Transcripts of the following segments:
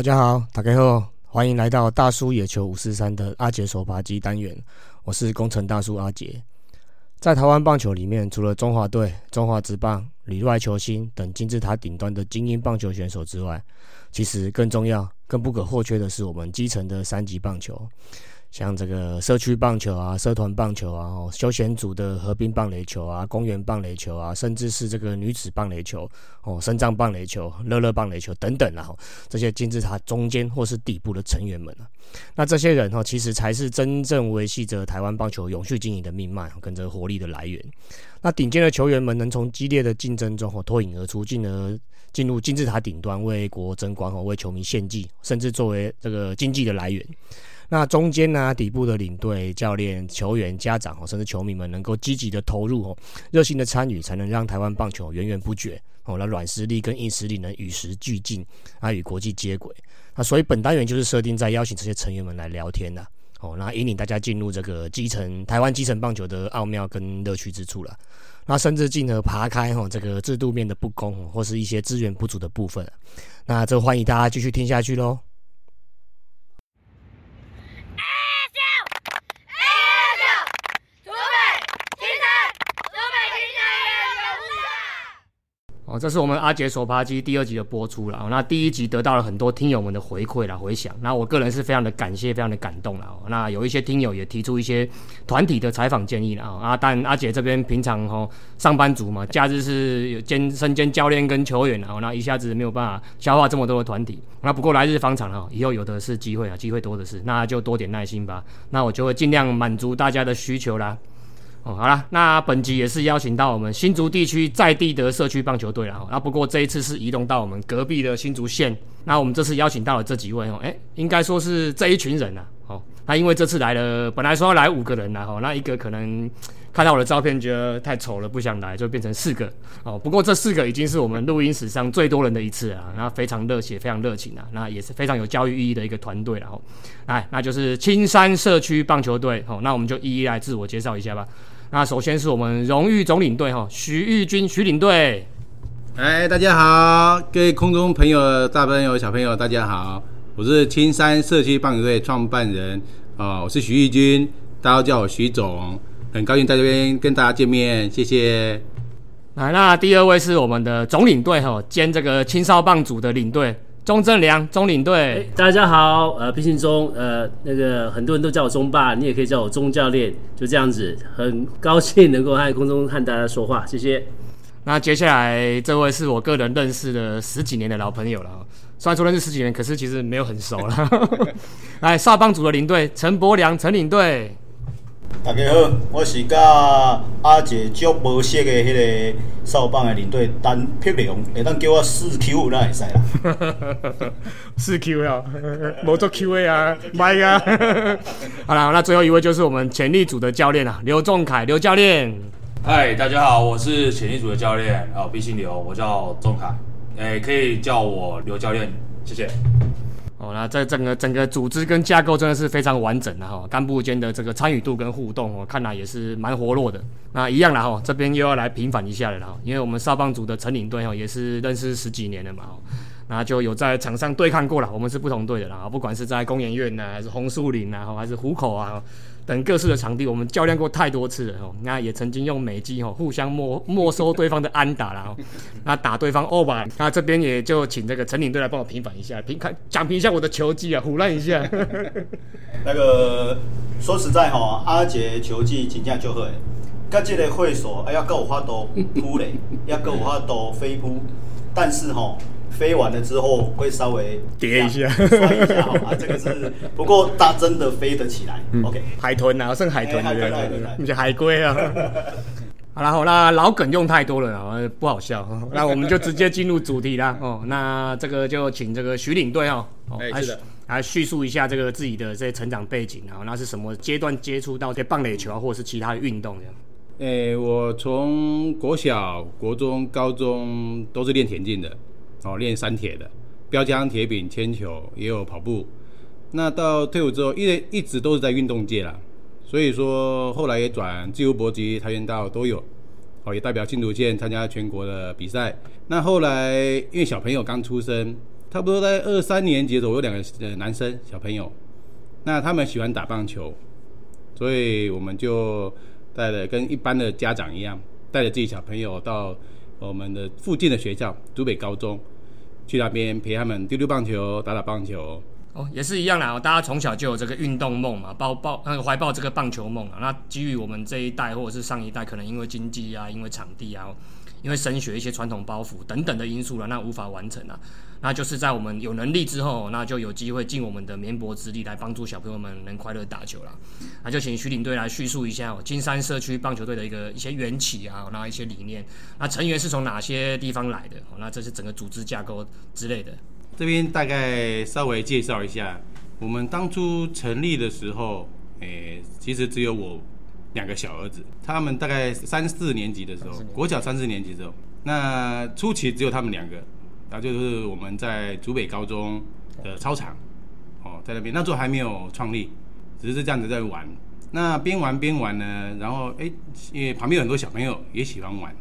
大家好，打开后，欢迎来到大叔野球五四三的阿杰手扒机单元，我是工程大叔阿杰。在台湾棒球里面，除了中华队、中华职棒、里外球星等金字塔顶端的精英棒球选手之外，其实更重要、更不可或缺的是我们基层的三级棒球。像这个社区棒球啊、社团棒球啊、休闲组的河滨棒垒球啊、公园棒垒球啊，甚至是这个女子棒垒球、哦，深藏棒垒球、乐乐棒垒球等等啊，这些金字塔中间或是底部的成员们啊，那这些人哈，其实才是真正维系着台湾棒球永续经营的命脉跟着活力的来源。那顶尖的球员们能从激烈的竞争中哦脱颖而出，进而进入金字塔顶端，为国争光哦，为球迷献祭，甚至作为这个经济的来源。那中间呢，底部的领队、教练、球员、家长哦，甚至球迷们能够积极的投入哦，热心的参与，才能让台湾棒球源源不绝哦。那软实力跟硬实力能与时俱进，啊，与国际接轨。那所以本单元就是设定在邀请这些成员们来聊天的哦，那引领大家进入这个基层台湾基层棒球的奥妙跟乐趣之处了。那甚至进而爬开哈这个制度面的不公或是一些资源不足的部分。那这欢迎大家继续听下去喽。out! 哦，这是我们阿杰手扒鸡第二集的播出了。那第一集得到了很多听友们的回馈啦、回响。那我个人是非常的感谢、非常的感动了。那有一些听友也提出一些团体的采访建议了啊。但阿杰这边平常吼上班族嘛，假日是有兼身兼教练跟球员啊，那一下子没有办法消化这么多的团体。那不过来日方长啊，以后有的是机会啊，机会多的是，那就多点耐心吧。那我就会尽量满足大家的需求啦。哦，好了，那本集也是邀请到我们新竹地区在地的社区棒球队啦。哦。那不过这一次是移动到我们隔壁的新竹县。那我们这次邀请到了这几位哦，哎，应该说是这一群人呐。哦，那因为这次来了，本来说要来五个人啦，哦，那一个可能看到我的照片觉得太丑了，不想来，就变成四个。哦，不过这四个已经是我们录音史上最多人的一次啊，那非常热血，非常热情啊，那也是非常有教育意义的一个团队了。哦，来，那就是青山社区棒球队。哦，那我们就一一来自我介绍一下吧。那首先是我们荣誉总领队哈，徐玉军徐领队。哎，大家好，各位空中朋友、大朋友、小朋友，大家好，我是青山社区棒球队创办人啊，我是徐玉军，大家叫我徐总，很高兴在这边跟大家见面，谢谢。来，那第二位是我们的总领队哈，兼这个青少棒组的领队。钟正良，钟领队，大家好，呃，毕信忠，呃，那个很多人都叫我钟爸，你也可以叫我钟教练，就这样子，很高兴能够在空中和大家说话，谢谢。那接下来这位是我个人认识的十几年的老朋友了，虽然说认识十几年，可是其实没有很熟了。来，少帮主的领队陈伯良，陈领队。大家好，我是甲阿姐足无熟的迄个扫棒的领队单碧龙，会当叫我四 Q 那会使啦。四 Q 呀，无做 Q A 啊，麦啊。好了，那最后一位就是我们潜力组的教练啊，刘仲凯，刘教练。嗨，大家好，我是潜力组的教练啊，毕姓刘，我叫仲凯，哎，可以叫我刘教练，谢谢。哦，那这整个整个组织跟架构真的是非常完整的哈，干部间的这个参与度跟互动，哦看来也是蛮活络的。那一样啦哈，这边又要来平反一下了哈，因为我们少棒组的陈领队哈也是认识十几年了嘛，那就有在场上对抗过了，我们是不同队的啦，不管是在公园院呐，还是红树林呐，还是虎口啊。等各式的场地，我们较量过太多次了哦。那也曾经用美机哦，互相没没收对方的安打了哦。那打对方 over，那这边也就请这个陈领队来帮我平反一下，平看讲评一下我的球技啊，胡乱一下。那个说实在哈，阿杰球技真正就好，甲这个会所哎呀够法度扑嘞，也够法度飞扑，但是哈。飞完了之后会稍微跌一下，摔一下啊，这个是不过它真的飞得起来。OK，海豚啊，剩海豚的人，你是海龟啊。好了，好啦老梗用太多了啊，不好笑。那我们就直接进入主题啦。哦，那这个就请这个徐领队哦，是的，来叙述一下这个自己的这些成长背景啊，那是什么阶段接触到这棒垒球啊，或者是其他的运动这样？诶，我从国小、国中、高中都是练田径的。哦，练三铁的，标枪、铁饼、铅球，也有跑步。那到退伍之后，一一直都是在运动界啦。所以说，后来也转自由搏击、跆拳道都有。哦，也代表新竹县参加全国的比赛。那后来因为小朋友刚出生，差不多在二三年级的时候，我有两个呃男生小朋友，那他们喜欢打棒球，所以我们就带了跟一般的家长一样，带着自己小朋友到我们的附近的学校竹北高中，去那边陪他们丢丢棒球、打打棒球。哦，也是一样啦。大家从小就有这个运动梦嘛，抱抱那个怀抱这个棒球梦啊。那基于我们这一代或者是上一代，可能因为经济啊、因为场地啊、因为升学一些传统包袱等等的因素了，那无法完成啊。那就是在我们有能力之后，那就有机会尽我们的绵薄之力来帮助小朋友们能快乐打球啦。那就请徐领队来叙述一下哦，金山社区棒球队的一个一些缘起啊，那一些理念，那成员是从哪些地方来的？哦，那这是整个组织架构之类的。这边大概稍微介绍一下，我们当初成立的时候，诶，其实只有我两个小儿子，他们大概三四年级的时候，国小三四年级的时候，那初期只有他们两个，然后就是我们在竹北高中的操场，哦，在那边那时候还没有创立，只是这样子在玩。那边玩边玩呢，然后诶，因为旁边有很多小朋友也喜欢玩，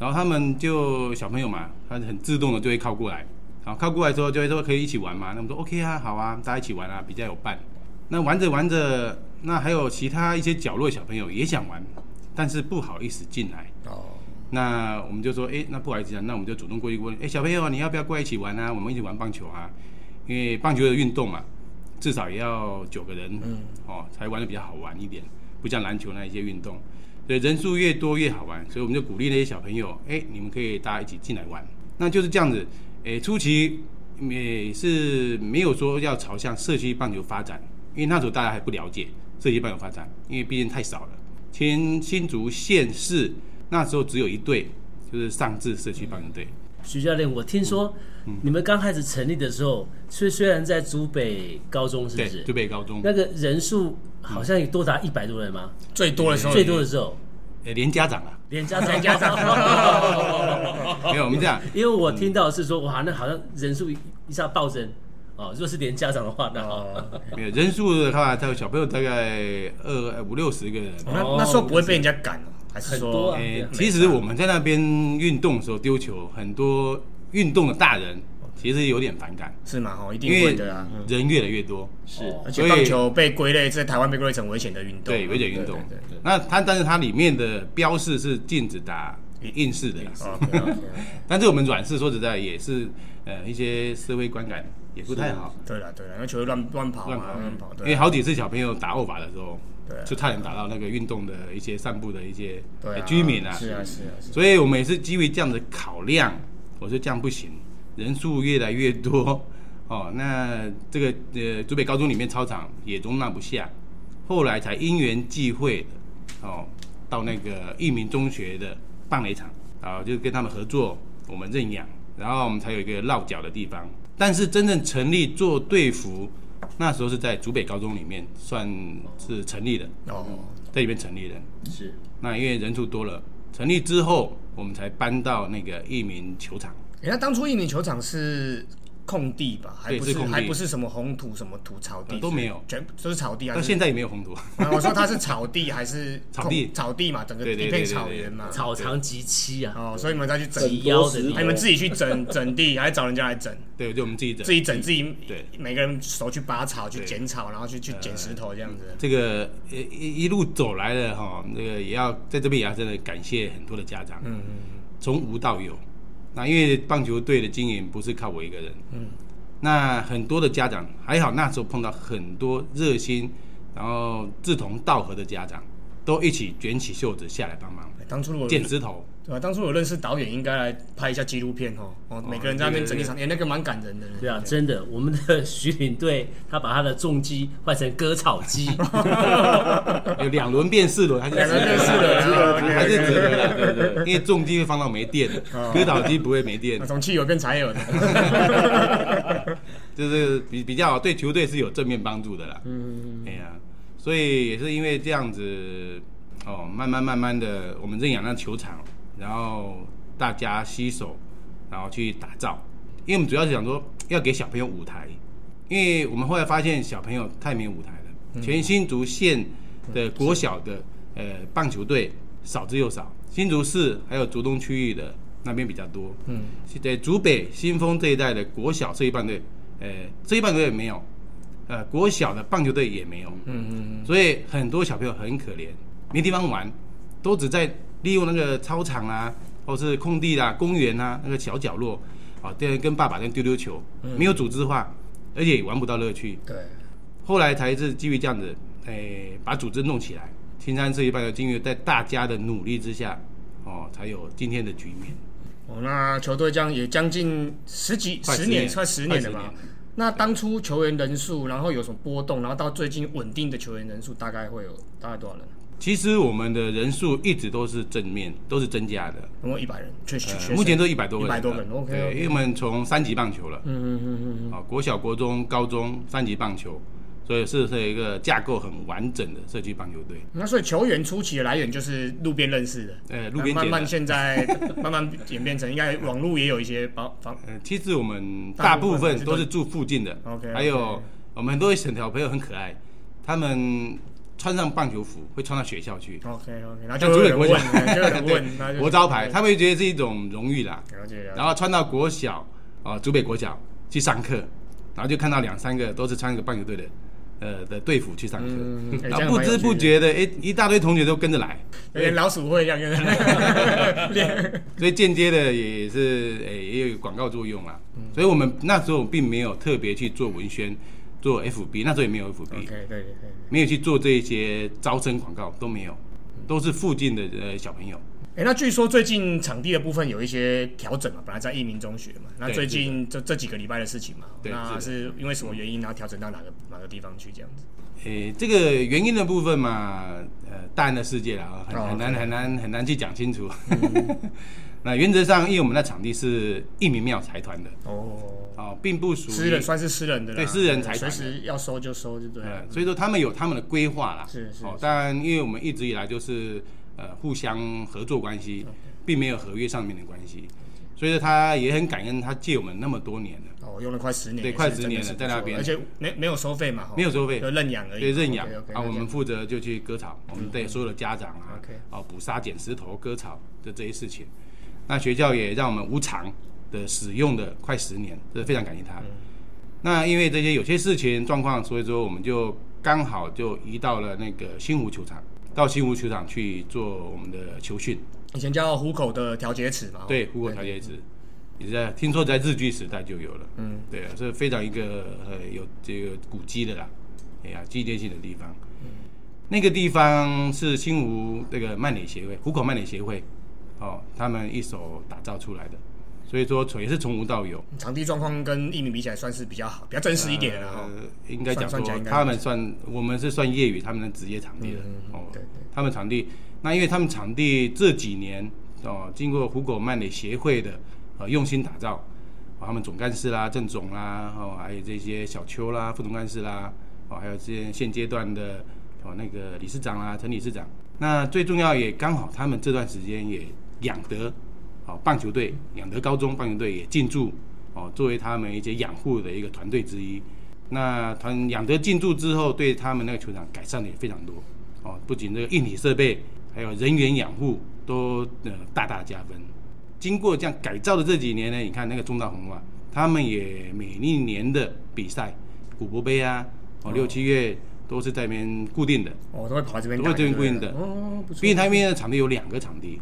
然后他们就小朋友嘛，他很自动的就会靠过来。好，靠过来之后就会说可以一起玩嘛？那我们说 OK 啊，好啊，大家一起玩啊，比较有伴。那玩着玩着，那还有其他一些角落小朋友也想玩，但是不好意思进来。哦。那我们就说，哎，那不好意思啊，那我们就主动过去问，哎，小朋友你要不要过来一起玩啊？我们一起玩棒球啊，因为棒球的运动嘛，至少也要九个人，嗯，哦，才玩的比较好玩一点，不像篮球那一些运动，所以人数越多越好玩，所以我们就鼓励那些小朋友，哎，你们可以大家一起进来玩。那就是这样子。诶，初期也是没有说要朝向社区棒球发展，因为那时候大家还不了解社区棒球发展，因为毕竟太少了。前新竹县市那时候只有一队，就是上智社区棒球队。徐教练，我听说你们刚开始成立的时候，虽虽然在竹北高中，是不是？竹北高中。那个人数好像有多达一百多人吗？最多的时候，最多的时候。呃，连家长啊，连家长，家长，没有我们这样，因为我听到是说，哇，那好像人数一下暴增，哦，如果是连家长的话，那好，没有人数的话，他小朋友大概二五六十个人，那那时候不会被人家赶还是说，其实我们在那边运动的时候丢球，很多运动的大人。其实有点反感，是吗？哦，一定会的啊。人越来越多，是，而且棒球被归类在台湾被归类成危险的运动，对危险运动。那它，但是它里面的标示是禁止打硬式的，但是我们软式说实在也是，呃，一些社会观感也不太好。对了对了，那球乱乱跑，乱跑乱跑。因为好几次小朋友打握把的时候，对，就差点打到那个运动的一些散步的一些居民啊。是啊是啊。所以我们也是基于这样的考量，我说这样不行。人数越来越多，哦，那这个呃，竹北高中里面操场也容纳不下，后来才因缘际会，哦，到那个益民中学的棒垒场，啊，就跟他们合作，我们认养，然后我们才有一个落脚的地方。但是真正成立做队服，那时候是在竹北高中里面算是成立的，哦，在里面成立的，是。那因为人数多了，成立之后，我们才搬到那个益民球场。人家当初益民球场是空地吧？还不是还不是什么红土什么土草地都没有，全都是草地啊。到现在也没有红土。我说它是草地还是草地？草地嘛，整个一片草原嘛，草长及膝啊。哦，所以你们再去整腰的，你们自己去整整地，还是找人家来整？对，就我们自己整，自己整自己。对，每个人手去拔草，去剪草，然后去去捡石头这样子。这个一一路走来的哈，那个也要在这边也要真的感谢很多的家长。嗯嗯嗯，从无到有。那因为棒球队的经营不是靠我一个人，嗯，那很多的家长还好，那时候碰到很多热心，然后志同道合的家长，都一起卷起袖子下来帮忙。当初我剪枝头。对啊？当初我认识导演，应该来拍一下纪录片哦。哦，每个人在那边整一场，哎，那个蛮感人的。对啊，真的，我们的徐领队他把他的重机换成割草机，有两轮变四轮，还是两轮变四轮，还是折的，对对。因为重机会放到没电，割草机不会没电，从汽油变柴油的，就是比比较对球队是有正面帮助的啦。嗯，哎呀，所以也是因为这样子，哦，慢慢慢慢的，我们认养那球场。然后大家携手，然后去打造，因为我们主要是想说要给小朋友舞台，因为我们后来发现小朋友太没有舞台了。全新竹县的国小的呃棒球队少之又少，新竹市还有竹东区域的那边比较多。嗯，在竹北新丰这一带的国小这一棒队，呃，这一棒队也没有，呃，国小的棒球队也没有。嗯嗯嗯，所以很多小朋友很可怜，没地方玩，都只在利用那个操场啊，或是空地啦、公园啊那个小角落，啊，跟跟爸爸跟丢丢球，没有组织化，而且也玩不到乐趣。对，后来才是基于这样子，诶、把组织弄起来。青山设计棒球经由在大家的努力之下，哦，才有今天的局面。哦，那球队这样也将近十几十年，年快十年了快嘛。那当初球员人数，然后有什么波动，然后到最近稳定的球员人数，大概会有大概多少人？其实我们的人数一直都是正面，都是增加的。有没有一百人？确实，呃，目前都一百多个人，一百多人，OK，对，因为我们从三级棒球了，嗯嗯嗯啊，国小、国中、高中三级棒球，所以是是一个架构很完整的社区棒球队。那所以球员初期的来源就是路边认识的，呃，路边慢慢。现在 慢慢演变成应该网络也有一些帮帮呃，其实我们大大部部分分都是住附近的 OK，还有我们很多小朋友很可爱，他们穿上棒球服会穿到学校去，OK OK，然后像就有人问，竹北国小就有人问，国招牌，他们会觉得是一种荣誉啦。了解了然后穿到国小啊，竹北国小去上课，然后就看到两三个都是穿个棒球队的呃的队服去上课，然后不知不觉的，哎，一大堆同学都跟着来，有点老鼠会一样，所以间接的也是诶、也有广告作用啦。嗯。所以我们那时候并没有特别去做文宣，做 FB，那时候也没有 FB，、OK，对对对。没有去做这一些招生广告都没有，都是附近的呃小朋友。哎、那据说最近场地的部分有一些调整嘛，本来在益民中学嘛，那最近这这几个礼拜的事情嘛，那是是因为什么原因，然后调整到哪个哪个地方去这样子？诶、这个原因的部分嘛，呃，大人的世界啦，很哦很难很难很难去讲清楚。那原则上，因为我们的场地是一民庙财团的。哦，哦，并不属于私人算是私人的，对私人财团随时要收就收，就对。所以说他们有他们的规划啦。是是是，哦当然，因为我们一直以来就是呃互相合作关系，并没有合约上面的关系，所以说他也很感恩他借我们那么多年了，哦，用了快十年，对快十年了在那边。而且没没有收费嘛，哦没有收费就认养而已，对认养啊，我们负责就去割草，我们对所有的家长啊啊捕杀、捡石头、割草的这些事情，那学校也让我们无偿的使用的快十年，这是非常感谢他。嗯那因为这些有些事情状况，所以说我们就刚好就移到了那个新湖球场，到新湖球场去做我们的球训。以前叫虎口的调节池嘛，哦对，湖口调节池，也在听说在日据时代就有了。嗯，对啊，是非常一个呃有这个古迹的啦，哎呀，纪念性的地方。那个地方是新湖那个慢垒协会，湖口慢垒协会，哦，他们一手打造出来的，所以说也是从无到有。场地状况跟一米比起来算是比较好，比较真实一点的啦。哦呃，应该讲说他们算我们是算业余，他们的职业场地的、哦。对对他们场地，那因为他们场地这几年哦，经过虎口慢垒协会的呃用心打造，哦，他们总干事啦、郑总啦，哦，还有这些小邱啦、副总干事啦，哦，还有这些现阶段的哦那个理事长啦、陈理事长。那最重要也刚好他们这段时间也养德哦棒球队，养德高中棒球队也进驻哦，作为他们一些养护的一个团队之一。那团养德进驻之后，对他们那个球场改善的也非常多哦，不仅这个硬体设备，还有人员养护都呃大大加分。经过这样改造的这几年呢，你看那个中大红袜，他们也每一年的比赛，古博杯啊，哦六七月都是在那边固定的，哦都会跑这边打，都会这边固定的哦，不错。毕竟他那边的场地有两个场地。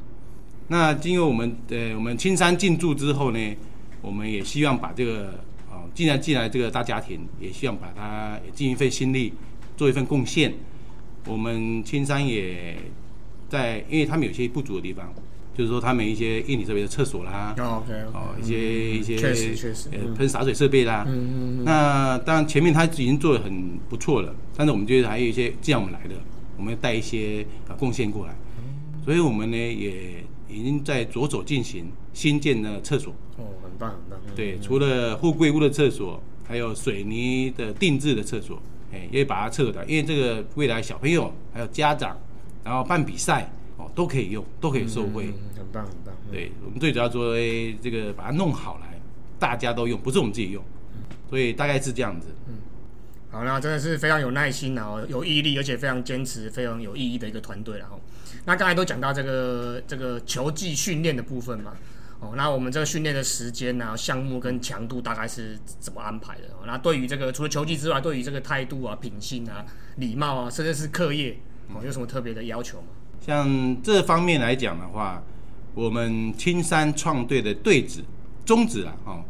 那经过我们呃我们青山进驻之后呢，我们也希望把这个哦既然进来这个大家庭，也希望把它也尽一份心力，做一份贡献。我们青山也在，因为他们有些不足的地方，就是说他们一些硬体设备的厕所啦，哦，OK，哦一些一些确实确实喷洒水设备啦，嗯嗯嗯，那当然前面他已经做的很不错了，但是我们觉得还有一些，既然我们来的，我们要带一些呃贡献过来，所以我们呢也已经在着手进行新建的厕所。哦，很棒很棒。嗯对，除了富贵屋的厕所，还有水泥的定制的厕所，哎，也把它撤掉，因为这个未来小朋友还有家长，然后办比赛哦都可以用，都可以受惠。嗯，很棒很棒。嗯对我们最主要说，哎，这个把它弄好来，大家都用，不是我们自己用，所以大概是这样子。好，那真的是非常有耐心然后有毅力，而且非常坚持、非常有意义的一个团队然后，那刚才都讲到这个这个球技训练的部分嘛，哦，那我们这个训练的时间啊、项目跟强度大概是怎么安排的？哦那对于这个除了球技之外，对于这个态度啊、品性啊、礼貌啊，甚至是课业，哦，有什么特别的要求吗？像这方面来讲的话，我们青山创队的队址宗旨啊，哦，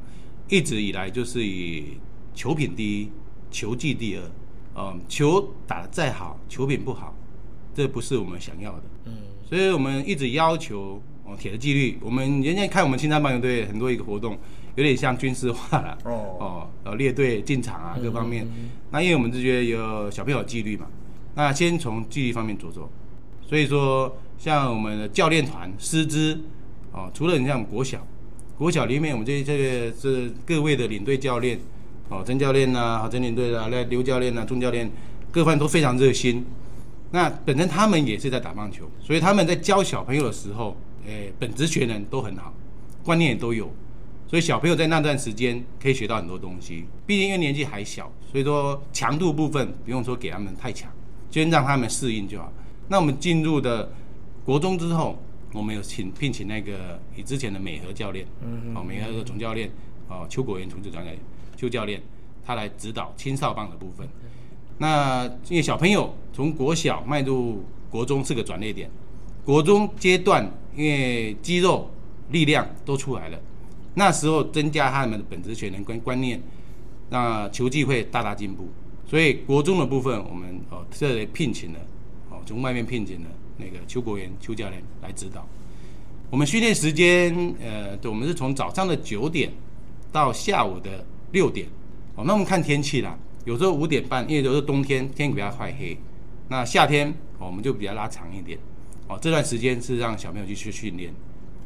一直以来就是以球品第一，球技第二。嗯，球打得再好，球品不好，这不是我们想要的。嗯，所以我们一直要求哦铁的纪律。我们人家看我们青山棒球队很多一个活动，有点像军事化了。哦哦，呃，列队进场啊，各方面。那因为我们就觉得有小朋友有纪律嘛，那先从纪律方面着手。所以说，像我们的教练团师资哦，除了你像国小，国小里面我们这这个是各位的领队教练哦，曾教练呐、好曾领队啊，那刘教练呐、钟教练，各方面都非常热心。那本身他们也是在打棒球，所以他们在教小朋友的时候，诶，本职学能都很好，观念也都有，所以小朋友在那段时间可以学到很多东西。毕竟因为年纪还小，所以说强度部分不用说给他们太强，先让他们适应就好。那我们进入的国中之后，我们有请聘请那个以之前的美和教练，嗯哦，美和的总教练，哦，邱国元总教练，邱教练，他来指导青少棒的部分。那因为小朋友从国小迈入国中是个转捩点，国中阶段因为肌肉力量都出来了，那时候增加他们的本职学能跟观念，那球技会大大进步。所以国中的部分，我们哦特别聘请了哦从外面聘请了那个邱国元邱教练来指导。我们训练时间，呃，对我们是从早上的九点到下午的六点。哦，那我们看天气啦，有时候五点半，因为有时候冬天天比较快黑，那夏天、我们就比较拉长一点。哦，这段时间是让小朋友去去训练。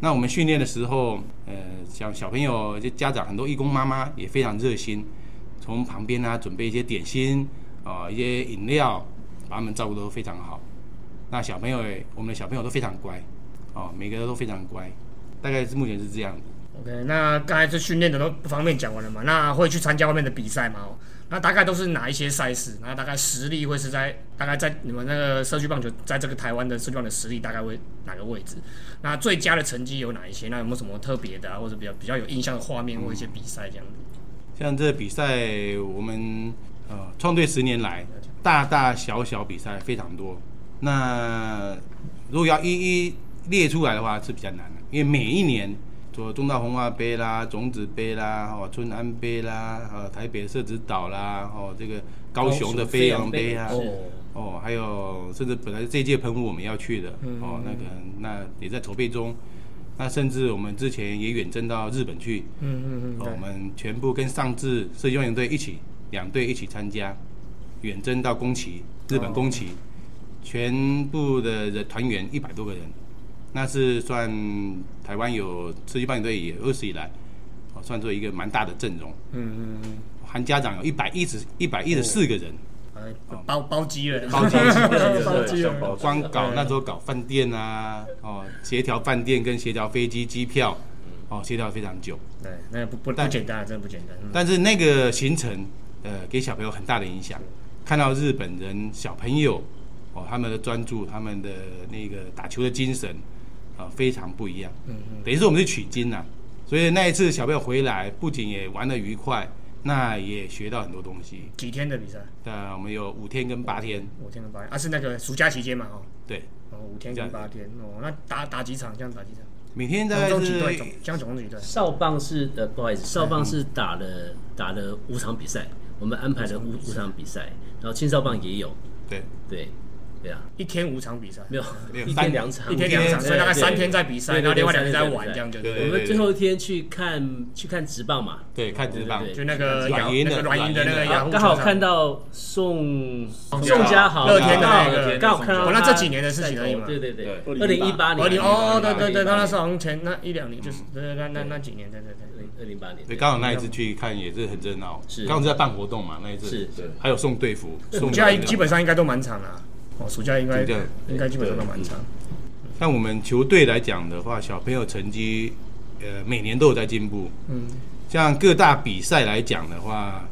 那我们训练的时候，呃，像小朋友、就家长很多义工妈妈也非常热心，从旁边啊准备一些点心啊、一些饮料，把他们照顾得非常好。那小朋友，我们的小朋友都非常乖，哦，每个都非常乖，大概是目前是这样的。OK，那刚才这训练的都不方面讲完了嘛？那会去参加外面的比赛吗？那大概都是哪一些赛事？那大概实力会是在大概在你们那个社区棒球，在这个台湾的社区棒的实力大概会哪个位置？那最佳的成绩有哪一些？那有没有什么特别的啊，或者比较比较有印象的画面或一些比赛这样子？像这比赛，我们呃创队十年来，大大小小比赛非常多。那如果要一一列出来的话，是比较难的，因为每一年，做中大红花杯啦、种子杯啦、哦春安杯啦、呃台北社子岛啦、哦这个高雄的飞扬杯啊，是哦，还有甚至本来这届喷雾我们要去的，嗯哦，那个那也在筹备中。那甚至我们之前也远征到日本去，嗯嗯嗯，哦我，们全部跟上至社区游泳队一起，两队一起参加，远征到宫崎，日本宫崎，全部的人团员一百多个人，那是算台湾有社区棒球队也二十以来，哦，算作一个蛮大的阵容，嗯嗯嗯，含家长有一百一十一百一十四个人，呃包包机了，包机包机了，光搞那时候搞饭店啊，哦，协调饭店跟协调飞机机票，哦，协调非常久。对，那不不不但简单，真的不简单。嗯。但是那个行程，呃，给小朋友很大的影响。看到日本人小朋友，哦，他们的专注，他们的那个打球的精神，啊、非常不一样。嗯嗯，等于是我们是取经呐、所以那一次小朋友回来，不仅也玩的愉快，那也学到很多东西。几天的比赛？那我们有五天跟八天，五天跟八天啊，是那个暑假期间嘛？哦，对，哦，五天跟八天哦，那打打几场？这样打几场？每天大概总共几队？是总这样总共几队？少棒是呃，不好意思，少棒是打了打了五场比赛，我们安排了五五场比赛，然后青少棒也有，对，对对啊，一天五场比赛，没有。一没有。三天两场，一天两场，所以大概三天在比赛，然后另外两天在玩，这样就对我们最后一天去看去看直棒嘛，对，看直棒。就那个软银的那个软银的那个刚好看到宋宋宋家豪乐天的刚好那个刚好看到哦那这几年的事情而已嘛。对对对，二零一八年，二零哦，对对对，2018他那时候好像前那一两年就是对对那那那几年，对对对。二零八年，对，刚好那一次去看也是很热闹，是。刚好是在办活动嘛，那一次。是。对。还有送队服，暑假基本上应该都蛮长啦，哦，暑假应该应该基本上都蛮长。像我们球队来讲的话，小朋友成绩，呃，每年都有在进步。嗯，像各大比赛来讲的话，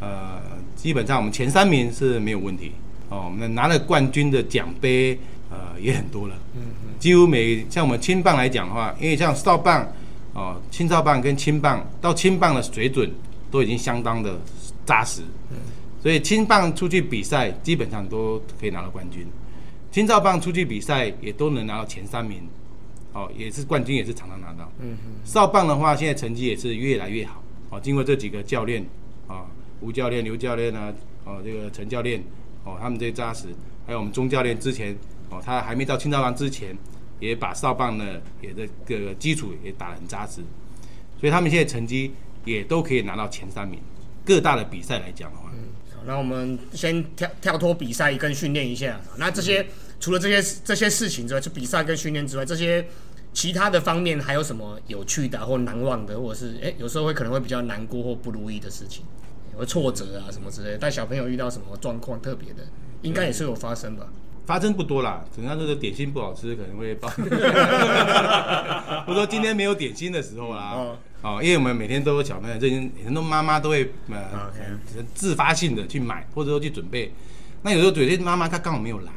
呃，基本上我们前三名是没有问题。哦，我们拿了冠军的奖杯，呃，也很多了。嗯几乎每像我们青棒来讲的话，因为像少棒，哦，青少棒跟青棒到青棒的水准都已经相当的扎实，所以青棒出去比赛基本上都可以拿到冠军，青少棒出去比赛也都能拿到前三名，哦，也是冠军也是常常拿到。嗯哼少棒的话，现在成绩也是越来越好，哦，经过这几个教练，啊，吴教练、刘教练啊，哦，这个陈教练，哦，他们这些扎实，还有我们钟教练之前，哦，他还没到青少棒之前。也把少棒呢，也这个基础也打得很扎实，所以他们现在成绩也都可以拿到前三名。各大的比赛来讲的话，嗯，好，那我们先跳跳脱比赛跟训练一下。那这些除了这些这些事情之外，就比赛跟训练之外，这些其他的方面还有什么有趣的或难忘的，或者是哎有时候会可能会比较难过或不如意的事情，有挫折啊什么之类的。带小朋友遇到什么状况特别的，应该也是有发生吧。发生不多啦，等到那个点心不好吃，可能会爆。我说今天没有点心的时候啦，哦，因为我们每天都有小朋友，这些很多妈妈都会呃自发性的去买，或者说去准备。那有时候有些妈妈她刚好没有来，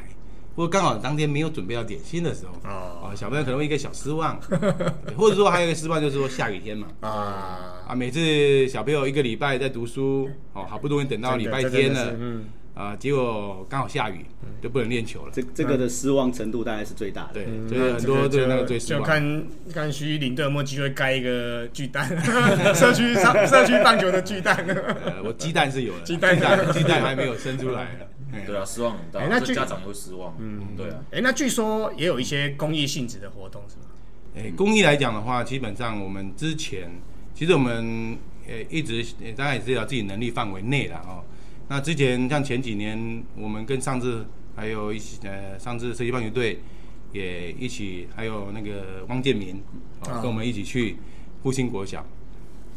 或者刚好当天没有准备到点心的时候，哦，小朋友可能会一个小失望，或者说还有一个失望就是说下雨天嘛，啊。啊，每次小朋友一个礼拜在读书，哦，好不容易等到礼拜天了，嗯。啊，结果刚好下雨，就不能练球了。这这个的失望程度大概是最大的。对，所以很多对那个最失望。就看看徐领队有没有机会盖一个巨蛋，社区社社区棒球的巨蛋。呃，我鸡蛋是有了，鸡蛋鸡蛋还没有生出来。对啊，失望很大。那家长会失望。嗯，对啊。哎，那据说也有一些公益性质的活动是吗？哎，公益来讲的话，基本上我们之前其实我们呃一直大概也是在自己能力范围内的哦。那之前像前几年，我们跟上次还有一起呃，上次社区棒球队也一起，还有那个汪建民哦，跟我们一起去复兴国小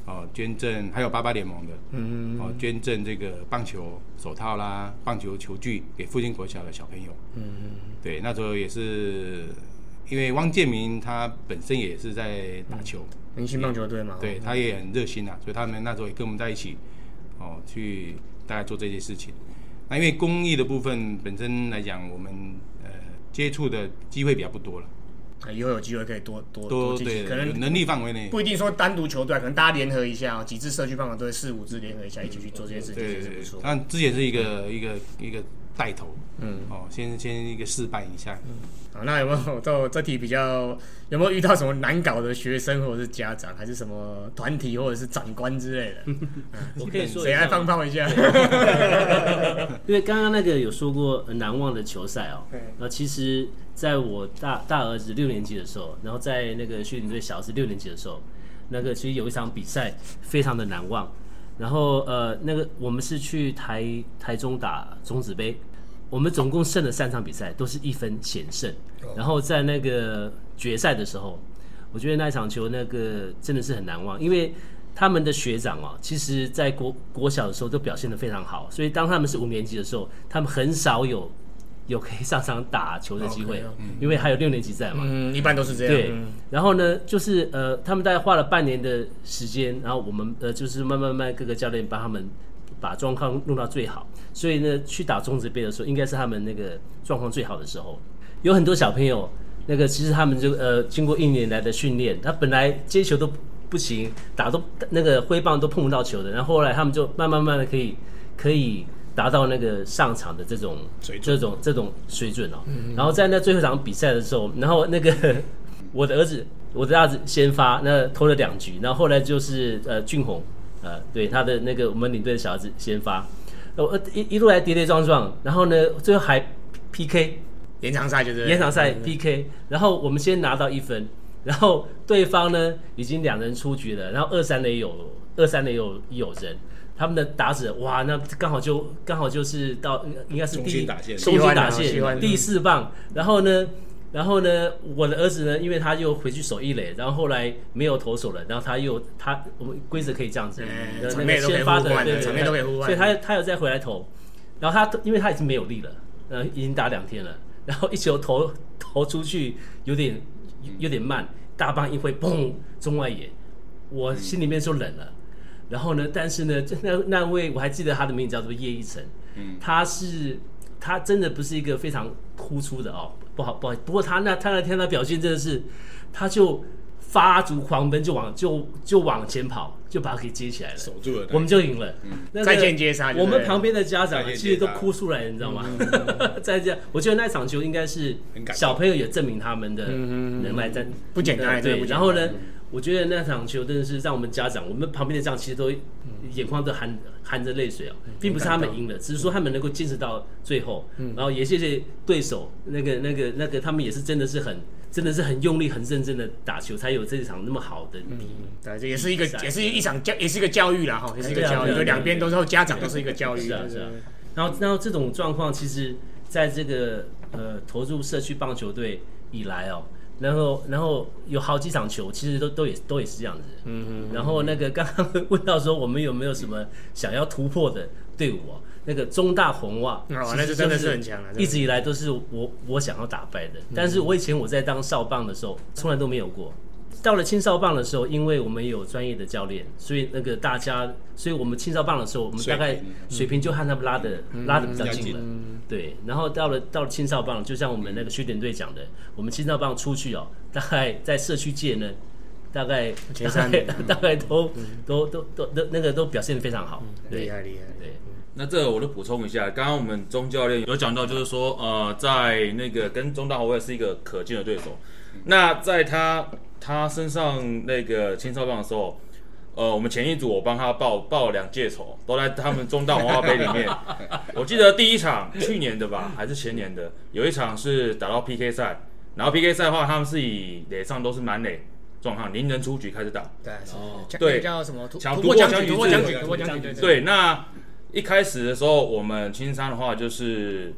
哦，捐赠还有八八联盟的嗯。哦，捐赠这个棒球手套啦、棒球球具给复兴国小的小朋友。嗯。嗯，对，那时候也是因为汪建民他本身也是在打球，明星棒球队嘛，对他也很热心啊，所以他们那时候也跟我们在一起哦去。大概做这些事情，那因为公益的部分本身来讲，我们呃接触的机会比较不多了。以后有机会可以多多多对，可能能力范围内不一定说单独球队，可能大家联合一下，几支社区棒球队四五支联合一下，一起去做这些事情，对对对。那之前是一个一个一个带头，嗯，哦，先先一个示范一下，嗯。那有没有这这题比较有没有遇到什么难搞的学生或者是家长，还是什么团体或者是长官之类的？我可以说谁来放炮一下？因为刚刚那个有说过难忘的球赛哦。那其实在我大大儿子六年级的时候，然后在那个训练队小儿子六年级的时候，那个其实有一场比赛非常的难忘。然后呃，那个我们是去台台中打中子杯。我们总共胜了三场比赛，都是一分险胜。然后在那个决赛的时候，我觉得那一场球那个真的是很难忘，因为他们的学长哦，其实在国国小的时候都表现的非常好，所以当他们是五年级的时候，他们很少有有可以上场打球的机会，因为还有六年级在嘛。嗯，一般都是这样。对。然后呢，就是呃，他们大概花了半年的时间，然后我们呃，就是慢慢慢各个教练帮他们。把状况弄到最好，所以呢，去打中职杯的时候，应该是他们那个状况最好的时候。有很多小朋友，那个其实他们就呃，经过一年来的训练，他本来接球都不行，打都那个挥棒都碰不到球的，然后后来他们就慢慢慢的可以可以达到那个上场的这种这种这种水准哦。然后在那最后一场比赛的时候，然后那个 我的儿子，我的儿子先发，那投了两局，然后后来就是呃俊宏。呃，对他的那个我们领队的小孩子先发，呃一一路来跌跌撞撞，然后呢最后还 P K 延长赛就是延长赛 P K，然后我们先拿到一分，然后对方呢已经两人出局了，然后二三垒有二三垒有有人，他们的打者哇那刚好就刚好就是到应该是第一打线中心打线第四棒，然后呢。然后呢，我的儿子呢，因为他又回去守一垒，然后后来没有投手了，然后他又他我们规则可以这样子，那个先发的对对对，所以他他又再回来投，然后他因为他已经没有力了，呃，已经打两天了，然后一球投投出去有点有点慢，大棒一挥，嘣，中外野，我心里面就冷了。然后呢，但是呢，那那位我还记得他的名字叫做叶一成，嗯，他是他真的不是一个非常突出的哦。不好，不好。不过他那他那天的表现真的是，他就发足狂奔就往就就往前跑，就把他给接起来了，守住了，我们就赢了。那个再见接杀我们旁边的家长其实都哭出来了，你知道吗？再见，我觉得那场球应该是小朋友也证明他们的嗯能耐在不简单呃对，然后呢，我觉得那场球真的是让我们家长，我们旁边的家长其实都眼眶都含含着泪水啊，并不是他们赢了，只是说他们能够坚持到最后，然后也谢谢对手，那个那个那个他们也是真的是很真的是很用力、很认真的打球，才有这场那么好的比。对，这也是一个也是一场教，也是一个教育啦哈，也是一个教育，两边都是家长都是一个教育，是啊是啊。然后，然后这种状况，其实在这个呃投入社区棒球队以来哦，然后然后有好几场球，其实都都也都也是这样子。嗯嗯。然后那个刚刚问到说，我们有没有什么想要突破的队伍啊？那个中大红袜，那就真的是很强了一直以来都是我我想要打败的，但是我以前我在当少棒的时候，从来都没有过。到了青少棒的时候，因为我们有专业的教练，所以那个大家，所以我们青少棒的时候，我们大概水平就和他们拉的、拉的比较近近了。对，然后到了到了青少棒，就像我们那个学点队讲的，我们青少棒出去哦，大概在社区界呢，大概前三大概 大概都都都都都那个都表现的非常好。对厉害厉害。对，那这个我就补充一下，刚刚我们钟教练有讲到，就是说，呃，在那个跟中大后卫是一个可敬的对手。那在他他身上那个青少棒的时候，呃，我们前一组我帮他报报了两届仇，都在他们中大文化杯里面。我记得第一场去年的吧，还是前年的，有一场是打到 PK 赛，然后 PK 赛的话，他们是以垒上都是满垒状况，零人出局开始打。对对叫什么突抢突破将军，突突破将军，破将军突破将军，对，那一开始的时候，我们青山的话，就是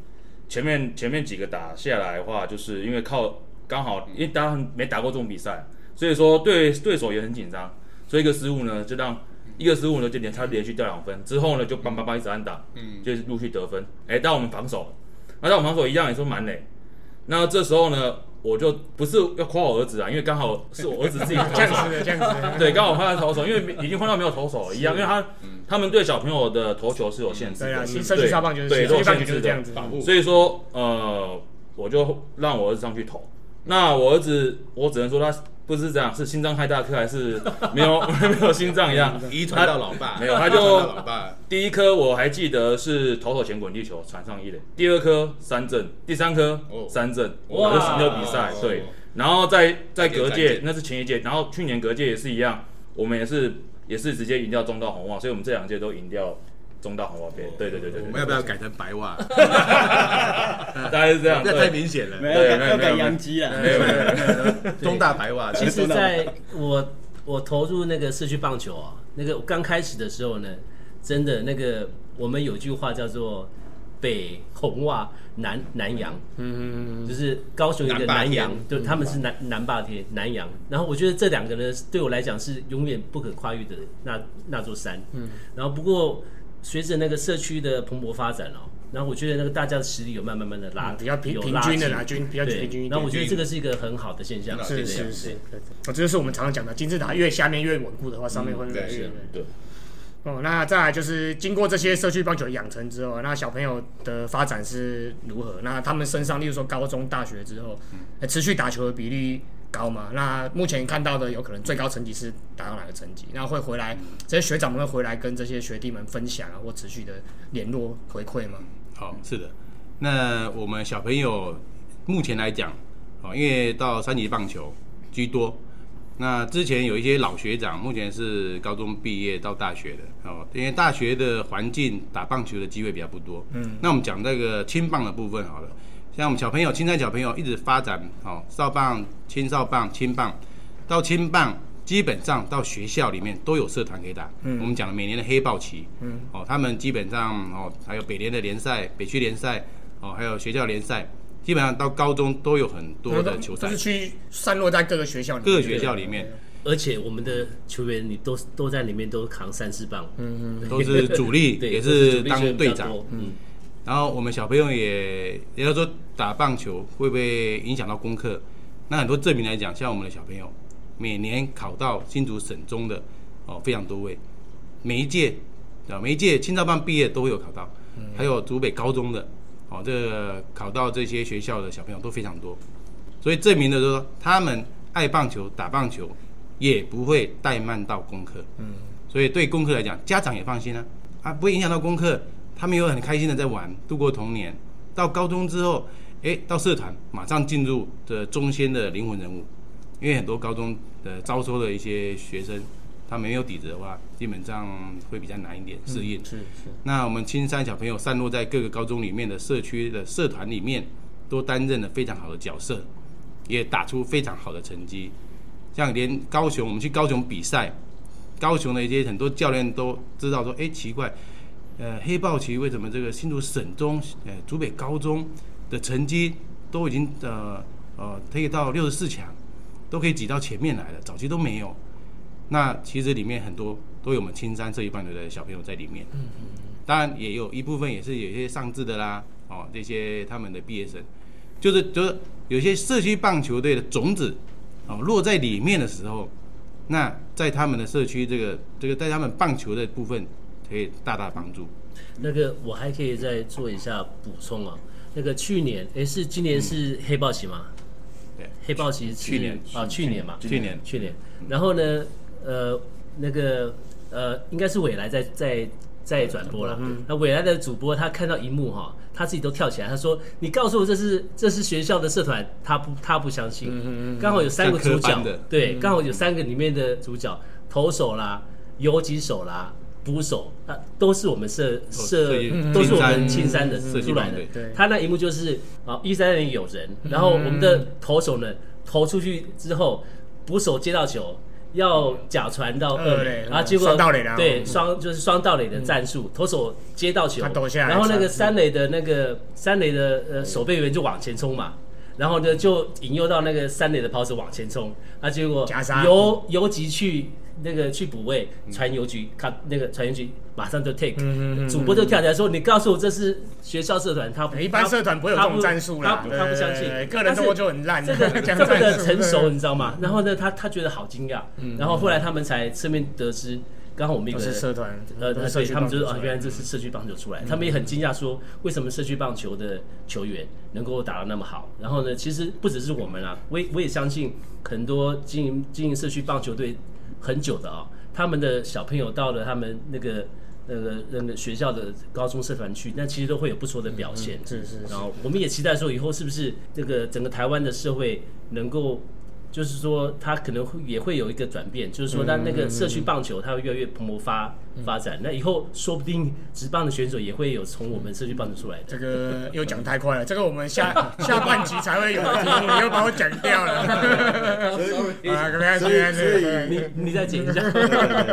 前面前面几个打下来的话，就是因为靠刚好，因为大家没打过这种比赛，所以说对对手也很紧张，所以一个失误呢，就让一个失误呢就连他连续掉两分，之后呢就邦邦邦一直按打，嗯，就是陆续得分。哎，但我们防守，那到我们防守一样也是蛮累，那这时候呢，我就不是要夸我儿子啊，因为刚好是我儿子自己投这样手。子的这样子，对，刚好换他投手，因为已经换到没有投手了一样，因为他他们对小朋友的投球是有限制对啊，的，其实社区少棒就是对社区棒球都有限制的就是这样子，所以说呃，我就让我儿子上去投。那我儿子，我只能说他不是这样，是心脏太大颗还是 没有 没有心脏一样。遗传到老爸，没有他就到老爸，第一颗我还记得是头头前滚地球传上一垒，第二颗三振，第三颗哦。三振，哇。我就赢了比赛。对，然后在在隔再见届。那是前一届，然后去年隔届也是一样，我们也是也是直接赢掉中道红袜，所以我们这两届都赢掉中大红袜杯。对对对对对，我们要不要改成白袜？大概是这样？那太，明显了，没有没有没有洋基啊，没有没有。没有，中大白袜，其实在我我投入那个社区棒球啊，那个刚开始的时候呢，真的那个我们有句话叫做“北红袜，南南洋”，嗯，就是高雄一个南洋天，对，他们是南南霸天南洋。然后我觉得这两个呢，对我来讲是永远不可跨越的那那座山。嗯，然后不过随着那个社区的蓬勃发展哦，然后我觉得那个大家的实力有慢慢慢的拉，嗯比较平平均的近啦均比较平均一点然后我觉得这个是一个很好的现象，是是是哦，这就是我们常常讲的金字塔越下面越稳固的话，上面会越来越对。哦，那再来就是经过这些社区棒球的养成之后，那小朋友的发展是如何？那他们身上，例如说高中、大学之后，呃持续打球的比例高吗？那目前看到的有可能最高成绩是达到哪个成绩？那会回来，这些学长们会回来跟这些学弟们分享啊，或持续的联络回馈吗？好，是的。那我们小朋友目前来讲，哦，因为到三级棒球居多。那之前有一些老学长，目前是高中毕业到大学的哦，因为大学的环境打棒球的机会比较不多。嗯，那我们讲这个青棒的部分好了，像我们小朋友、青山小朋友一直发展哦，少棒、青少棒、青棒到青棒，基本上到学校里面都有社团可以打。嗯，我们讲的每年的黑豹旗，嗯，哦，他们基本上哦，还有北联的联赛、北区联赛，哦，还有学校联赛，基本上到高中都有很多的球赛。就是，去散落在各个学校里面，各个学校里面。而且我们的球员你都都在里面都扛三四棒，嗯嗯都是主力，也是是当队长。嗯，然后我们小朋友也也要说打棒球会不会影响到功课？那很多证明来讲，像我们的小朋友，每年考到新竹省中的哦非常多位，每一届啊每一届青少棒毕业都会有考到，还有竹北高中的哦这个考到这些学校的小朋友都非常多，所以证明的说他们爱棒球、打棒球，也不会怠慢到功课。嗯，所以对功课来讲，家长也放心啊，啊，不会影响到功课，他们有很开心的在玩，度过童年。到高中之后，哎，到社团马上进入的中间的灵魂人物，因为很多高中的招收的一些学生，他没有底子的话，基本上会比较难一点适应。是是，那我们青山小朋友散落在各个高中里面的社区的社团里面，都担任了非常好的角色，也打出非常好的成绩。像连高雄，我们去高雄比赛，高雄的一些很多教练都知道说，哎，奇怪，呃，黑豹旗为什么这个新竹省中、呃竹北高中的成绩都已经呃呃可以到六十四强，都可以挤到前面来了，早期都没有。那其实里面很多都有我们青山这一班的小朋友在里面。嗯嗯。当然也有一部分也是有一些上智的啦，哦，这些他们的毕业生，就是就是有些社区棒球队的种子，哦，落在里面的时候，那在他们的社区这个这个在他们棒球的部分可以大大帮助。那个我还可以再做一下补充啊。那个去年，哎，是今年是黑豹旗吗？对，黑豹旗是去年啊，去年嘛，去年去年。然后呢，呃，那个呃，应该是未来在在在转播了。那未来的主播他看到一幕哈，他自己都跳起来，他说：“你告诉我这是这是学校的社团。”他不他不相信。刚好有三个主角，对，刚好有三个里面的主角，投手啦，游击手啦。捕手啊，都是我们社社，都是我们青山的出来的。他那一幕就是啊，一三年有人，然后我们的投手呢投出去之后，捕手接到球要假传到二垒，然后结果对双就是双盗垒的战术，投手接到球，然后那个三垒的那个三垒的呃守备员就往前冲嘛，然后呢就引诱到那个三垒的跑者往前冲，啊结果游游击去。那个去补位传邮局，看那个传邮局马上就 take，主播就跳起来说：“你告诉我这是学校社团，他一般社团不会有这种战术啦，他不相信，个人动作就很烂，这个这么的成熟，你知道吗？然后呢，他他觉得好惊讶，然后后来他们才侧面得知，刚好我们一个社团，呃，所以他们就是啊，原来这是社区棒球出来，他们也很惊讶，说为什么社区棒球的球员能够打得那么好？然后呢，其实不只是我们啊，我我也相信很多经营经营社区棒球队。很久的啊，他们的小朋友到了他们那个那个那个学校的高中社团去，那其实都会有不错的表现。是是。然后我们也期待说，以后是不是这个整个台湾的社会能够。就是说，他可能会也会有一个转变，就是说，那那个社区棒球，它会越来越蓬勃发发展。那以后说不定职棒的选手也会有从我们社区棒球出来的。这个又讲太快了，这个我们下 下半集才会有，你又把我讲掉了。所以，所以你你再剪一下。